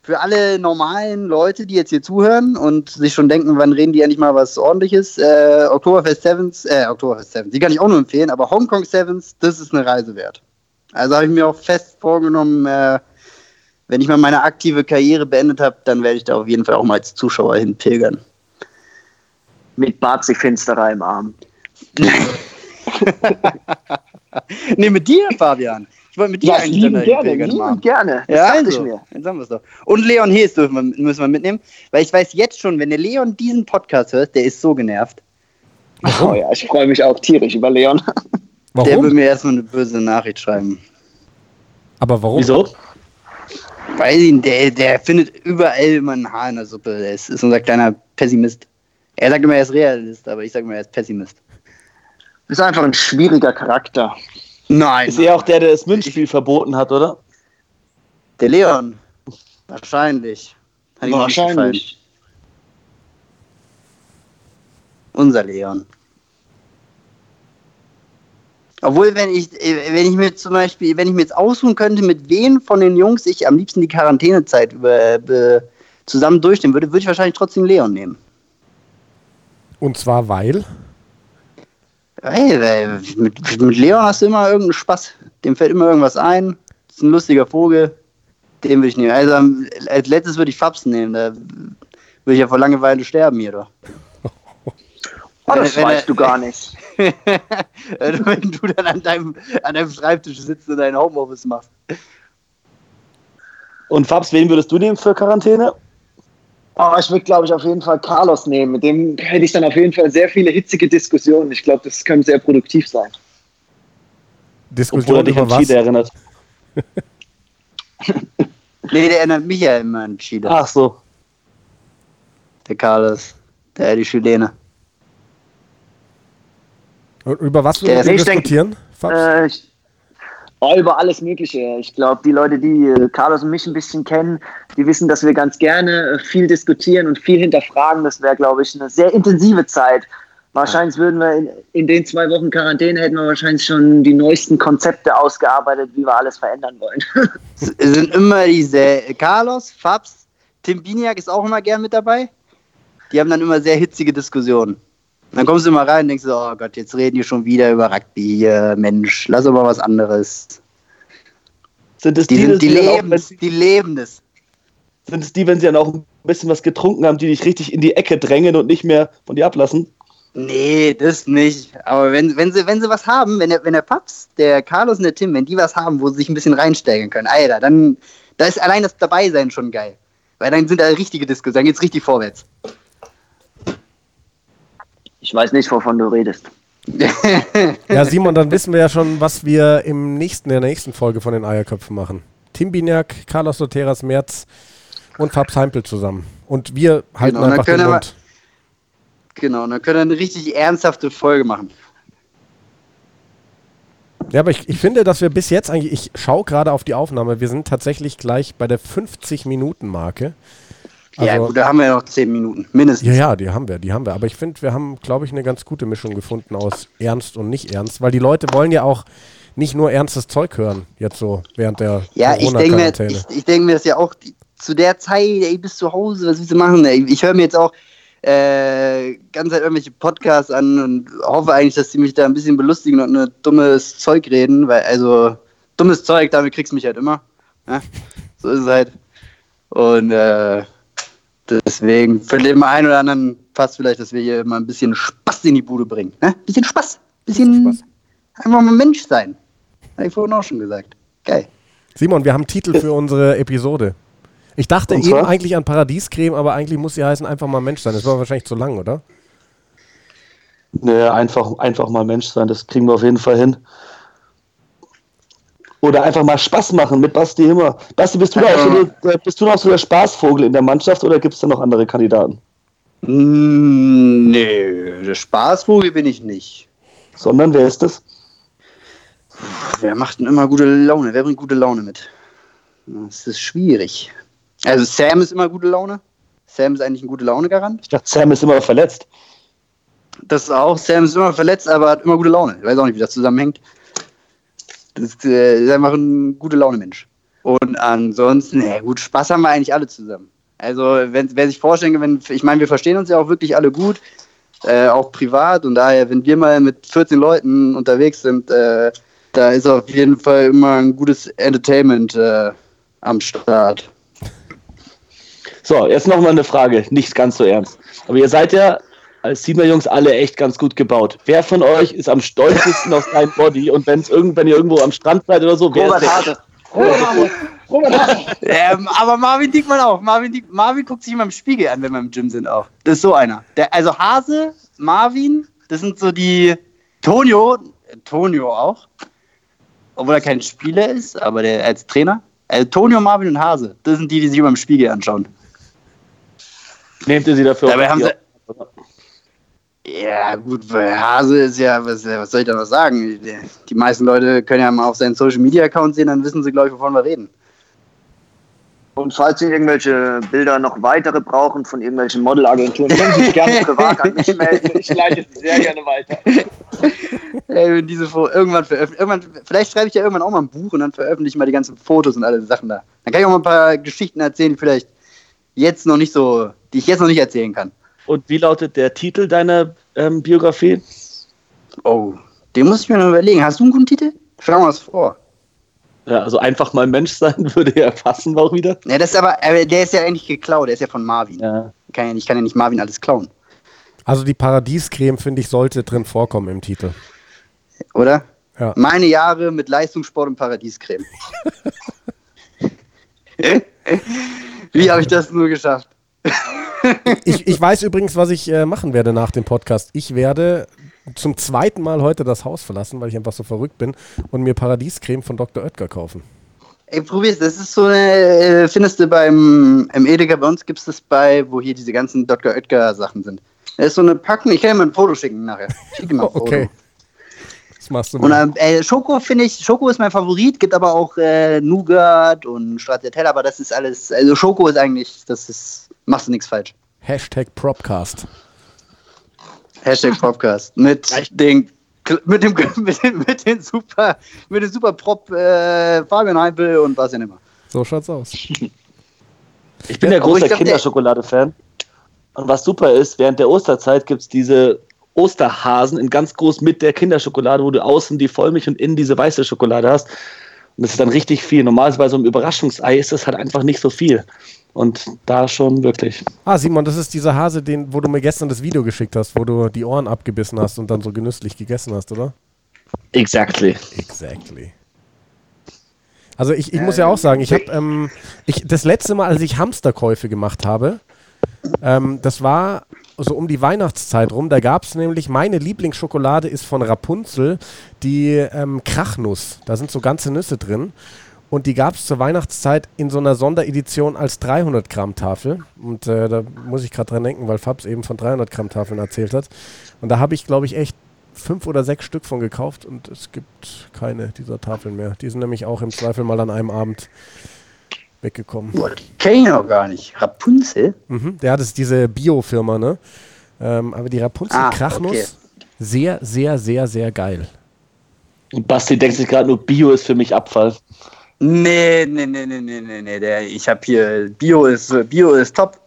für alle normalen Leute, die jetzt hier zuhören und sich schon denken, wann reden die endlich mal was ordentliches, äh, Oktoberfest Sevens, äh, Oktoberfest Sevens, die kann ich auch nur empfehlen, aber Hongkong Sevens, das ist eine Reise wert. Also habe ich mir auch fest vorgenommen, äh, wenn ich mal meine aktive Karriere beendet habe, dann werde ich da auf jeden Fall auch mal als Zuschauer hinpilgern mit Bazi-Finsterei im Arm. nee, mit dir, Fabian. Ich wollte mit dir ja, eigentlich lieben gerne, lieben gerne. Das ja, also, ich mir. Jetzt haben wir es doch. Und Leon Hees dürfen wir, müssen wir mitnehmen, weil ich weiß jetzt schon, wenn der Leon diesen Podcast hört, der ist so genervt. Oh ja, ich freue mich auch tierisch über Leon. Warum? Der will mir erstmal eine böse Nachricht schreiben. Aber warum? Wieso? Weil ihn, der, der findet überall immer ein Haar in der Suppe. Der ist, ist unser kleiner Pessimist. Er sagt immer, er ist Realist, aber ich sage immer, er ist Pessimist. Ist einfach ein schwieriger Charakter. Nein. Ist er auch der, der das Münzspiel verboten hat, oder? Der Leon. Wahrscheinlich. Hat Wahrscheinlich. Unser Leon. Obwohl, wenn ich, wenn ich mir zum Beispiel, wenn ich mir jetzt aussuchen könnte, mit wem von den Jungs ich am liebsten die Quarantänezeit über, be, zusammen durchnehmen würde, würde ich wahrscheinlich trotzdem Leon nehmen. Und zwar weil? Hey, mit, mit Leon hast du immer irgendeinen Spaß. Dem fällt immer irgendwas ein. Das ist ein lustiger Vogel. Den würde ich nehmen. Also als letztes würde ich Fabs nehmen. Da würde ich ja vor Langeweile sterben hier doch. Oh, das wenn, weißt du gar nicht. wenn du dann an deinem, an deinem Schreibtisch sitzt und dein Homeoffice machst. Und Fabs, wen würdest du nehmen für Quarantäne? Oh, ich würde, glaube ich, auf jeden Fall Carlos nehmen. Mit dem hätte ich dann auf jeden Fall sehr viele hitzige Diskussionen. Ich glaube, das könnte sehr produktiv sein. Diskussion über was? Chile erinnert. nee, der erinnert mich ja immer an Chile. Ach so. Der Carlos, der die Chilene. Und über was würden wir diskutieren? Äh, ich, Oh, über alles Mögliche. Ich glaube, die Leute, die äh, Carlos und mich ein bisschen kennen, die wissen, dass wir ganz gerne äh, viel diskutieren und viel hinterfragen. Das wäre, glaube ich, eine sehr intensive Zeit. Wahrscheinlich würden wir in, in, den zwei Wochen Quarantäne hätten wir wahrscheinlich schon die neuesten Konzepte ausgearbeitet, wie wir alles verändern wollen. es sind immer diese Carlos, Fabs, Tim Biniak ist auch immer gern mit dabei. Die haben dann immer sehr hitzige Diskussionen. Dann kommst du mal rein und denkst so, oh Gott, jetzt reden die schon wieder über Rugby hier. Mensch, lass aber was anderes. Sind es die, die, sind, die, leben, auch, die leben das. Sind es die, wenn sie dann auch ein bisschen was getrunken haben, die dich richtig in die Ecke drängen und nicht mehr von dir ablassen? Nee, das nicht. Aber wenn, wenn, sie, wenn sie was haben, wenn der, wenn der Paps, der Carlos und der Tim, wenn die was haben, wo sie sich ein bisschen reinsteigen können, Alter, dann da ist allein das Dabeisein schon geil. Weil dann sind da richtige Diskussionen, dann geht's richtig vorwärts. Ich weiß nicht, wovon du redest. ja, Simon, dann wissen wir ja schon, was wir im nächsten, in der nächsten Folge von den Eierköpfen machen. Tim Biniak, Carlos Soteras Merz und Fabs Heimpel zusammen. Und wir halten genau, einfach den Mund. Wir, genau, dann können wir eine richtig ernsthafte Folge machen. Ja, aber ich, ich finde, dass wir bis jetzt eigentlich, ich schaue gerade auf die Aufnahme, wir sind tatsächlich gleich bei der 50-Minuten-Marke. Also, ja, gut, da haben wir ja noch zehn Minuten, mindestens. Ja, ja, die haben wir, die haben wir. Aber ich finde, wir haben, glaube ich, eine ganz gute Mischung gefunden aus Ernst und nicht Ernst, weil die Leute wollen ja auch nicht nur ernstes Zeug hören, jetzt so während der ja, Corona-Quarantäne. Ich denke mir, ich, ich denk mir das ja auch, zu der Zeit, ey, bist zu Hause, was willst du machen? Ey? Ich höre mir jetzt auch, äh, ganz halt irgendwelche Podcasts an und hoffe eigentlich, dass sie mich da ein bisschen belustigen und nur dummes Zeug reden, weil also dummes Zeug, damit kriegst du mich halt immer. Ja? So ist es halt. Und äh, deswegen für den einen oder anderen passt vielleicht, dass wir hier mal ein bisschen Spaß in die Bude bringen. Ne? Bisschen Spaß. Bisschen Spaß. einfach mal Mensch sein. Habe ich vorhin auch schon gesagt. Geil. Simon, wir haben Titel für unsere Episode. Ich dachte eben eigentlich an Paradiescreme, aber eigentlich muss sie heißen einfach mal Mensch sein. Das war wahrscheinlich zu lang, oder? Naja, einfach, einfach mal Mensch sein, das kriegen wir auf jeden Fall hin. Oder einfach mal Spaß machen mit Basti Himmer. Basti, bist du, da auch so bist du noch so der Spaßvogel in der Mannschaft oder gibt es da noch andere Kandidaten? Mm, nee, der Spaßvogel bin ich nicht. Sondern wer ist das? Wer macht denn immer gute Laune? Wer bringt gute Laune mit? Das ist schwierig. Also Sam ist immer gute Laune. Sam ist eigentlich ein gute Laune-Garant. Ich dachte, Sam ist immer verletzt. Das auch. Sam ist immer verletzt, aber hat immer gute Laune. Ich weiß auch nicht, wie das zusammenhängt. Das ist, äh, ist einfach ein gute Laune-Mensch. Und ansonsten, ja gut, Spaß haben wir eigentlich alle zusammen. Also, wenn, wer sich vorstellen wenn, ich meine, wir verstehen uns ja auch wirklich alle gut, äh, auch privat. Und daher, wenn wir mal mit 14 Leuten unterwegs sind, äh, da ist auf jeden Fall immer ein gutes Entertainment äh, am Start. So, jetzt noch mal eine Frage, nicht ganz so ernst. Aber ihr seid ja als Siebener-Jungs alle echt ganz gut gebaut. Wer von euch ist am stolzesten auf sein Body? Und wenn's irgend, wenn ihr irgendwo am Strand seid oder so, wer Robert ist der, Hase. Robert, Robert Hase. Ähm, aber Marvin Diekmann auch. Marvin, Diek Marvin guckt sich immer im Spiegel an, wenn wir im Gym sind auch. Das ist so einer. Der, also Hase, Marvin, das sind so die Tonio, Tonio auch. Obwohl er kein Spieler ist, aber der als Trainer. Also Tonio, Marvin und Hase, das sind die, die sich immer im Spiegel anschauen. nehmt ihr sie dafür? Dabei haben sie. Ja, gut, weil Hase ist ja, was, was soll ich da noch sagen? Die, meisten Leute können ja mal auf seinen Social Media Account sehen, dann wissen sie, glaube ich, wovon wir reden. Und falls Sie irgendwelche Bilder noch weitere brauchen von irgendwelchen Modelagenturen, können Sie sich gerne privat an mich melden. Ich leite sie sehr gerne weiter. Ey, wenn diese Fo irgendwann veröffentlichen, irgendwann, vielleicht schreibe ich ja irgendwann auch mal ein Buch und dann veröffentliche ich mal die ganzen Fotos und alle Sachen da. Dann kann ich auch mal ein paar Geschichten erzählen, die vielleicht jetzt noch nicht so, die ich jetzt noch nicht erzählen kann. Und wie lautet der Titel deiner ähm, Biografie? Oh, den muss ich mir noch überlegen. Hast du einen guten Titel? Schau mal was vor. Ja, also einfach mal Mensch sein würde ja passen auch wieder. Ja, das ist aber, der ist ja eigentlich geklaut, der ist ja von Marvin. Ja. Kann ja, ich kann ja nicht Marvin alles klauen, Also die Paradiescreme, finde ich, sollte drin vorkommen im Titel. oder? Ja. Meine Jahre mit Leistungssport und Paradiescreme. Wie habe ich das nur geschafft? Ich, ich weiß übrigens, was ich äh, machen werde nach dem Podcast. Ich werde zum zweiten Mal heute das Haus verlassen, weil ich einfach so verrückt bin und mir Paradiescreme von Dr. Oetker kaufen. Ey, probier's, das ist so eine, äh, findest du beim im Edeka, bei uns gibt es das bei, wo hier diese ganzen Dr. Oetker Sachen sind. Das ist so eine Packung, ich kann dir mal ein Foto schicken nachher. Schick dir mal ein Foto. Okay. Das machst du Und mal. äh, Schoko finde ich, Schoko ist mein Favorit, gibt aber auch äh, Nougat und Stracciatella, aber das ist alles, also Schoko ist eigentlich, das ist, machst du nichts falsch. Hashtag Propcast. Hashtag Podcast. Mit den mit dem mit den, mit den super mit den super Prop äh, Fabian Heimpel und was ja immer. So schaut's aus. Ich bin ja großer Kinderschokolade-Fan. Und was super ist, während der Osterzeit gibt es diese Osterhasen in ganz groß mit der Kinderschokolade, wo du außen die Vollmilch und innen diese weiße Schokolade hast. Und das ist dann richtig viel. Normalerweise bei so einem Überraschungsei ist das halt einfach nicht so viel. Und da schon wirklich. Ah, Simon, das ist dieser Hase, den, wo du mir gestern das Video geschickt hast, wo du die Ohren abgebissen hast und dann so genüsslich gegessen hast, oder? Exactly. Exactly. Also ich, ich muss ja auch sagen, ich habe ähm, ich, das letzte Mal, als ich Hamsterkäufe gemacht habe, ähm, das war so um die Weihnachtszeit rum. Da gab es nämlich, meine Lieblingsschokolade ist von Rapunzel, die ähm, Krachnuss. Da sind so ganze Nüsse drin. Und die gab es zur Weihnachtszeit in so einer Sonderedition als 300 Gramm Tafel. Und äh, da muss ich gerade dran denken, weil Fabs eben von 300 Gramm Tafeln erzählt hat. Und da habe ich, glaube ich, echt fünf oder sechs Stück von gekauft und es gibt keine dieser Tafeln mehr. Die sind nämlich auch im Zweifel mal an einem Abend weggekommen. Boah, die kenn ich noch gar nicht. Rapunzel? Mhm. Ja, das ist diese Bio-Firma, ne? Ähm, aber die Rapunzel Ah, Krachnuss, okay. sehr, sehr, sehr, sehr geil. Und Basti denkt sich gerade nur, Bio ist für mich Abfall. Nee, nee, nee, nee, nee, nee, nee. Der, ich habe hier Bio ist Bio ist top.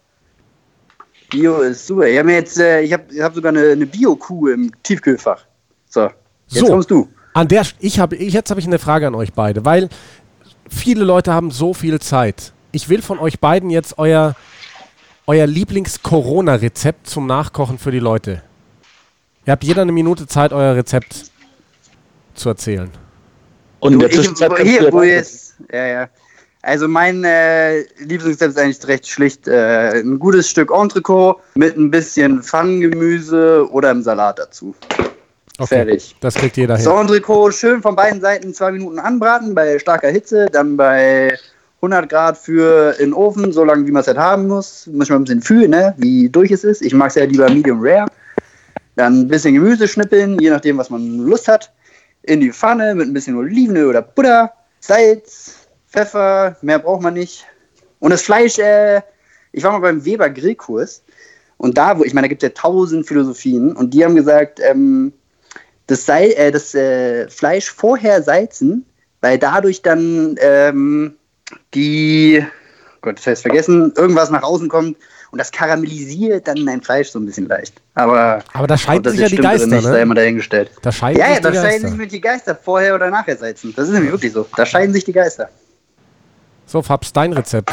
Bio ist super. Ich habe jetzt, äh, ich habe ich hab sogar eine, eine Bio-Kuh im Tiefkühlfach. So, jetzt So. kommst du. An der, ich habe, ich, jetzt habe ich eine Frage an euch beide, weil viele Leute haben so viel Zeit. Ich will von euch beiden jetzt euer, euer Lieblings-Corona-Rezept zum Nachkochen für die Leute. Ihr habt jeder eine Minute Zeit, euer Rezept zu erzählen. Und in der Zwischenzeit wo, kannst hier, wo jetzt, ja, ja. Also mein äh, Lieblingsrezept ist eigentlich recht schlicht. Äh, ein gutes Stück Entrecot mit ein bisschen Pfannengemüse oder im Salat dazu. Fertig. Das kriegt jeder hin. So, Entrecot schön von beiden Seiten zwei Minuten anbraten bei starker Hitze, dann bei 100 Grad für in den Ofen, so lange wie man es halt haben muss. Muss man ein bisschen fühlen, ne? wie durch es ist. Ich mag es ja lieber medium rare. Dann ein bisschen Gemüse schnippeln, je nachdem, was man Lust hat. In die Pfanne mit ein bisschen Olivenöl oder Butter, Salz, Pfeffer, mehr braucht man nicht. Und das Fleisch, äh, ich war mal beim Weber Grillkurs und da, wo, ich meine, da gibt es ja tausend Philosophien und die haben gesagt, ähm, das, Sal äh, das äh, Fleisch vorher salzen, weil dadurch dann ähm, die, Gott, das heißt vergessen, irgendwas nach außen kommt und das karamellisiert dann dein Fleisch so ein bisschen leicht. Aber, Aber da scheiden sich ja die Geister, nicht, sei ne? immer dahingestellt. Da scheiden Ja, ja, sich da die scheiden Geister. sich mit die Geister vorher oder nachher salzen. Das ist nämlich wirklich so. Da scheiden sich die Geister. So, Fabs, dein Rezept.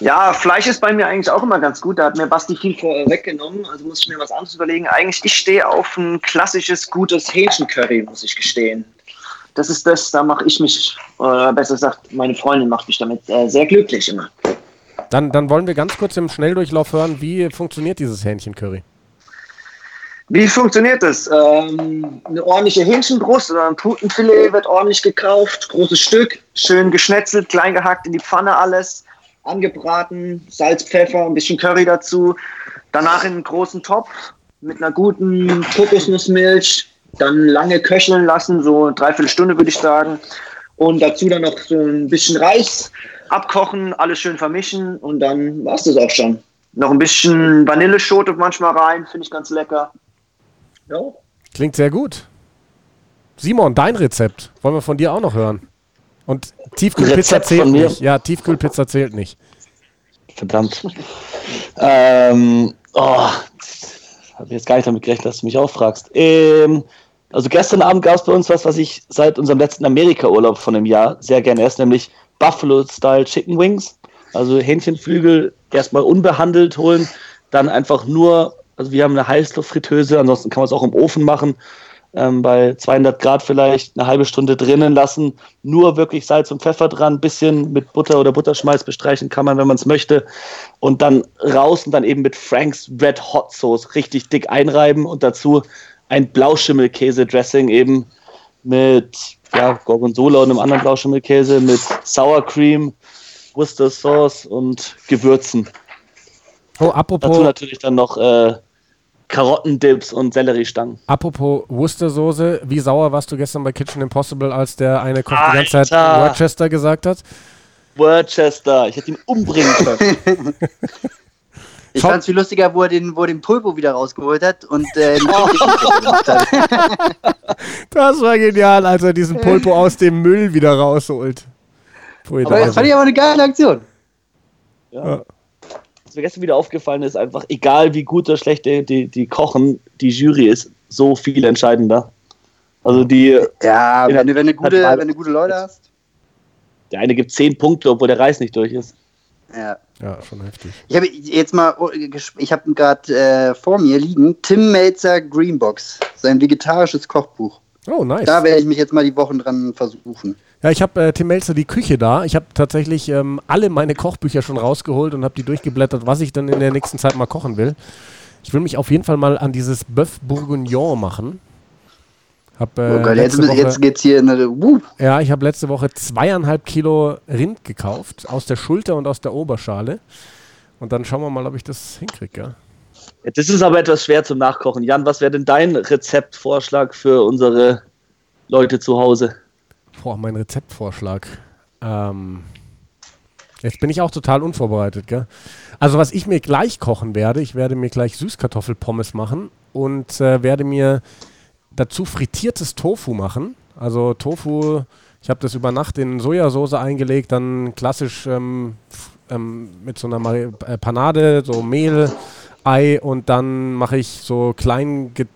Ja, Fleisch ist bei mir eigentlich auch immer ganz gut. Da hat mir Basti viel vorweggenommen. Also muss ich mir was anderes überlegen. Eigentlich, ich stehe auf ein klassisches, gutes Hähnchencurry, muss ich gestehen. Das ist das, da mache ich mich, oder besser gesagt, meine Freundin macht mich damit äh, sehr glücklich immer. Dann, dann wollen wir ganz kurz im Schnelldurchlauf hören, wie funktioniert dieses Hähnchencurry. Wie funktioniert das? Ähm, eine ordentliche Hähnchenbrust oder ein Putenfilet wird ordentlich gekauft, großes Stück, schön geschnetzelt, klein gehackt in die Pfanne alles, angebraten, Salz, Pfeffer, ein bisschen Curry dazu. Danach in einen großen Topf mit einer guten Kokosnussmilch, dann lange köcheln lassen, so eine Dreiviertelstunde würde ich sagen. Und dazu dann noch so ein bisschen Reis abkochen, alles schön vermischen und dann war es das auch schon. Noch ein bisschen Vanilleschote manchmal rein, finde ich ganz lecker. Ja. Klingt sehr gut. Simon, dein Rezept. Wollen wir von dir auch noch hören. Und Tiefkühlpizza Rezept zählt nicht. Ja, Tiefkühlpizza zählt nicht. Verdammt. ähm, oh, habe jetzt gar nicht damit gerechnet, dass du mich auch fragst. Ähm, also gestern Abend gab es bei uns was, was ich seit unserem letzten Amerika-Urlaub von einem Jahr sehr gerne esse, nämlich Buffalo-Style Chicken Wings. Also Hähnchenflügel erstmal unbehandelt holen, dann einfach nur, also wir haben eine Heißluftfritteuse, ansonsten kann man es auch im Ofen machen, ähm, bei 200 Grad vielleicht eine halbe Stunde drinnen lassen, nur wirklich Salz und Pfeffer dran, bisschen mit Butter oder Butterschmalz bestreichen kann man, wenn man es möchte und dann raus und dann eben mit Franks Red Hot Sauce richtig dick einreiben und dazu ein Blauschimmelkäse-Dressing eben mit ja, Gorgonzola und einem anderen Blauschimmelkäse mit Sour Cream, Worcester Sauce und Gewürzen. Oh, Dazu apropos, natürlich dann noch äh, Karottendips und Selleriestangen. apropos Worcestersoße. Wie sauer warst du gestern bei Kitchen Impossible, als der eine Koch die ganze Zeit! Worcester gesagt hat? Worcester, ich hätte ihn umbringen können. Ich Schau- fand's viel lustiger, wo er den, wo er den Pulpo wieder rausgeholt hat und äh, gemacht hat. Das war genial, als er diesen Pulpo aus dem Müll wieder rausholt. Pui, Aber da das fand ich aber eine geile Aktion. Ja. Was mir gestern wieder aufgefallen ist, einfach egal wie gut oder schlecht die, die, die kochen, die Jury ist so viel entscheidender. Also die, Ja, Ja, wenn du, wenn du, gute, hat- wenn du gute Leute hast. der eine gibt 10 Punkte, obwohl der Reis nicht durch ist. Ja. ja, schon heftig. Ich habe jetzt mal, oh, ich habe gerade äh, vor mir liegen Tim Melzer Greenbox, sein vegetarisches Kochbuch. Oh, nice. Da werde ich mich jetzt mal die Wochen dran versuchen. Ja, ich habe äh, Tim Melzer die Küche da. Ich habe tatsächlich ähm, alle meine Kochbücher schon rausgeholt und habe die durchgeblättert, was ich dann in der nächsten Zeit mal kochen will. Ich will mich auf jeden Fall mal an dieses Bœuf Bourguignon machen. Hab, äh, oh Gott, jetzt, Woche, jetzt geht's hier in eine. Uh, ja, ich habe letzte Woche zweieinhalb Kilo Rind gekauft, aus der Schulter und aus der Oberschale. Und dann schauen wir mal, ob ich das hinkriege. Ja? Ja, das ist aber etwas schwer zum Nachkochen. Jan, was wäre denn dein Rezeptvorschlag für unsere Leute zu Hause? Boah, mein Rezeptvorschlag. Ähm, jetzt bin ich auch total unvorbereitet, gell? Also was ich mir gleich kochen werde, ich werde mir gleich Süßkartoffelpommes machen und äh, werde mir dazu frittiertes Tofu machen. Also Tofu, ich habe das über Nacht in Sojasauce eingelegt, dann klassisch ähm, ähm, mit so einer äh, Panade, so Mehl, Ei und dann mache ich so klein ge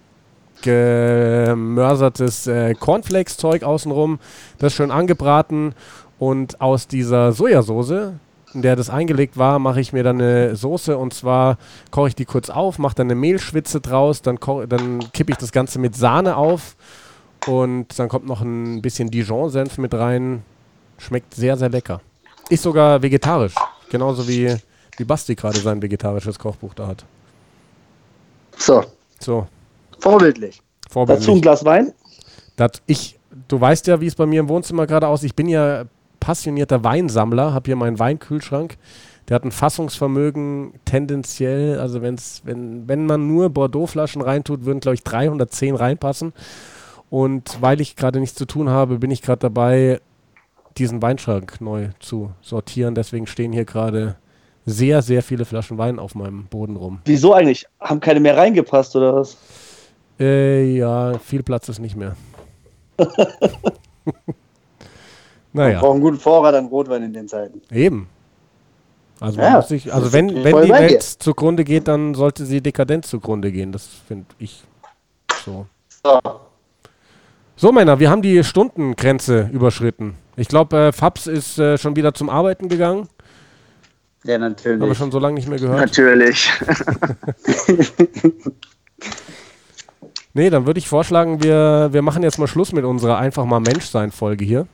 gemörsertes äh, Cornflakes-Zeug außenrum. Das schön angebraten und aus dieser Sojasauce, in der das eingelegt war, mache ich mir dann eine Soße und zwar koche ich die kurz auf, mache dann eine Mehlschwitze draus, dann, dann kippe ich das Ganze mit Sahne auf und dann kommt noch ein bisschen Dijon-Senf mit rein. Schmeckt sehr, sehr lecker. Ist sogar vegetarisch. Genauso wie, wie Basti gerade sein vegetarisches Kochbuch da hat. So. So. Vorbildlich. Vorbildlich. Dazu ein Glas Wein? Das ich, du weißt ja, wie es bei mir im Wohnzimmer gerade aussieht. Ich bin ja passionierter Weinsammler, habe hier meinen Weinkühlschrank. Der hat ein Fassungsvermögen tendenziell, also wenn's, wenn, wenn man nur Bordeaux-Flaschen reintut, würden, glaube ich, 310 reinpassen. Und weil ich gerade nichts zu tun habe, bin ich gerade dabei, diesen Weinschrank neu zu sortieren. Deswegen stehen hier gerade sehr, sehr viele Flaschen Wein auf meinem Boden rum. Wieso eigentlich? Haben keine mehr reingepasst oder was? Äh, ja, viel Platz ist nicht mehr. Man naja, braucht einen guten Vorrat an Rotwein in den Zeiten. eben. Also, man Ja, muss sich, also wenn, wenn die. Welt zugrunde geht, dann sollte sie dekadent zugrunde gehen. Das finde ich so. So. So, Männer, wir haben die Stundengrenze überschritten. Ich glaube, äh, Fabs ist äh, schon wieder zum Arbeiten gegangen. Ja, Haben wir natürlich. schon so lange nicht mehr gehört. Natürlich. Nee, dann würde ich vorschlagen, wir, wir machen jetzt mal Schluss mit unserer einfach mal Menschsein-Folge hier.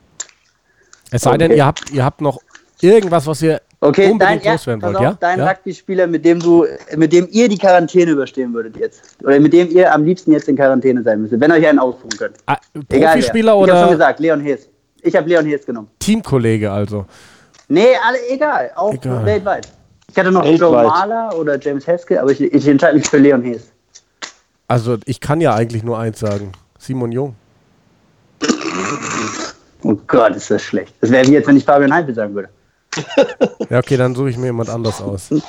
Es sei denn, Okay. ihr habt, ihr habt noch irgendwas, was ihr Okay, dein, unbedingt ja, loswerden wollt, auf, ja? dein ja? Rugby-Spieler, mit dem du, mit dem ihr die Quarantäne überstehen würdet jetzt. Oder mit dem ihr am liebsten jetzt in Quarantäne sein müsstet, wenn ihr euch einen ausruhen könnt. Ah, Egal Profispieler wer. Ich hab schon oder gesagt, Leon Hees. Ich habe Leon Hees genommen. Teamkollege also? Nee, alle egal. Auch Egal. weltweit. Ich hatte noch Weltweit. Joe Mahler oder James Haskell, aber ich, ich entscheide mich für Leon Hees. Also ich kann ja eigentlich nur eins sagen. Simon Jung. Oh Gott, ist das schlecht. Das wäre wie jetzt, wenn ich Fabian Heipel sagen würde. Ja, okay, dann suche ich mir jemand anders aus. Dann,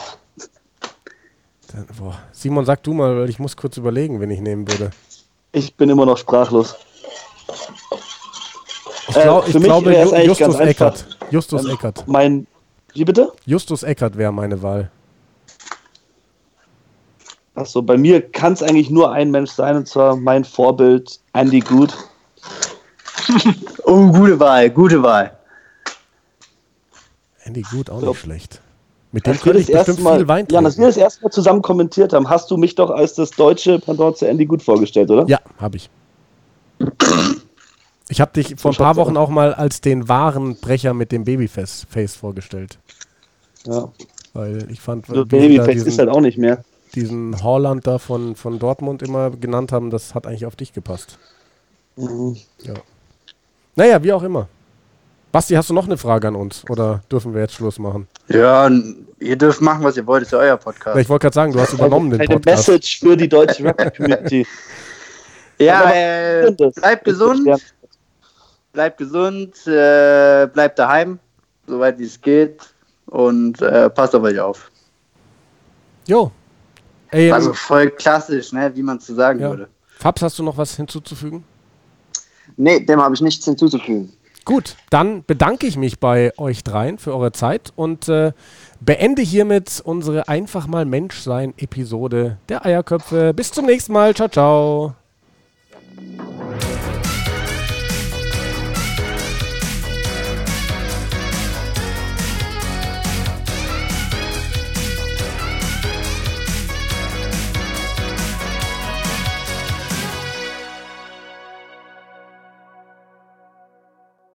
boah. Simon, sag du mal, weil ich muss kurz überlegen, wen ich nehmen würde. Ich bin immer noch sprachlos. Ich, glaub, Äh, ich glaube, Justus ganz einfach. Eckert. Justus Ähm, Eckert. Mein. Wie bitte? Justus Eckert wäre meine Wahl. Achso, bei mir kann es eigentlich nur ein Mensch sein, und zwar mein Vorbild Andy Good. Oh, gute Wahl, gute Wahl. Andy Gut auch Glaub- nicht schlecht. Mit dem könnte ich bestimmt Mal, viel Wein ja, als wir trinken. das erste Mal zusammen kommentiert haben, hast du mich doch als das deutsche Pendant zu Andy Good vorgestellt, oder? Ja, habe ich. Ich habe dich vor ein So paar Wochen auch mal als den wahren Brecher mit dem Babyface Face vorgestellt. ja. Weil ich fand, So da Babyface ist diesen, halt auch nicht mehr. diesen Holland da von, von Dortmund immer genannt haben, das hat eigentlich auf dich gepasst. Mhm. Ja. Naja, wie auch immer. Basti, hast du noch eine Frage an uns? Oder dürfen wir jetzt Schluss machen? Ja, ihr dürft machen, was ihr wollt, ist ja euer Podcast. Ich wollte gerade sagen, du hast übernommen den Eine Podcast. Message für die deutsche Rugby-Community. Ja, äh, bleibt gesund, bleibt gesund, äh, bleibt daheim, soweit wie es geht und äh, passt auf euch auf. Jo. Ey, Also ähm, voll klassisch, ne, wie man es so sagen Ja. würde. Fabs, hast du noch was hinzuzufügen? Nee, dem habe ich nichts hinzuzufügen. Gut, dann bedanke ich mich bei euch dreien für eure Zeit und äh, beende hiermit unsere Einfach mal Menschsein-Episode der Eierköpfe. Bis zum nächsten Mal. Ciao, ciao.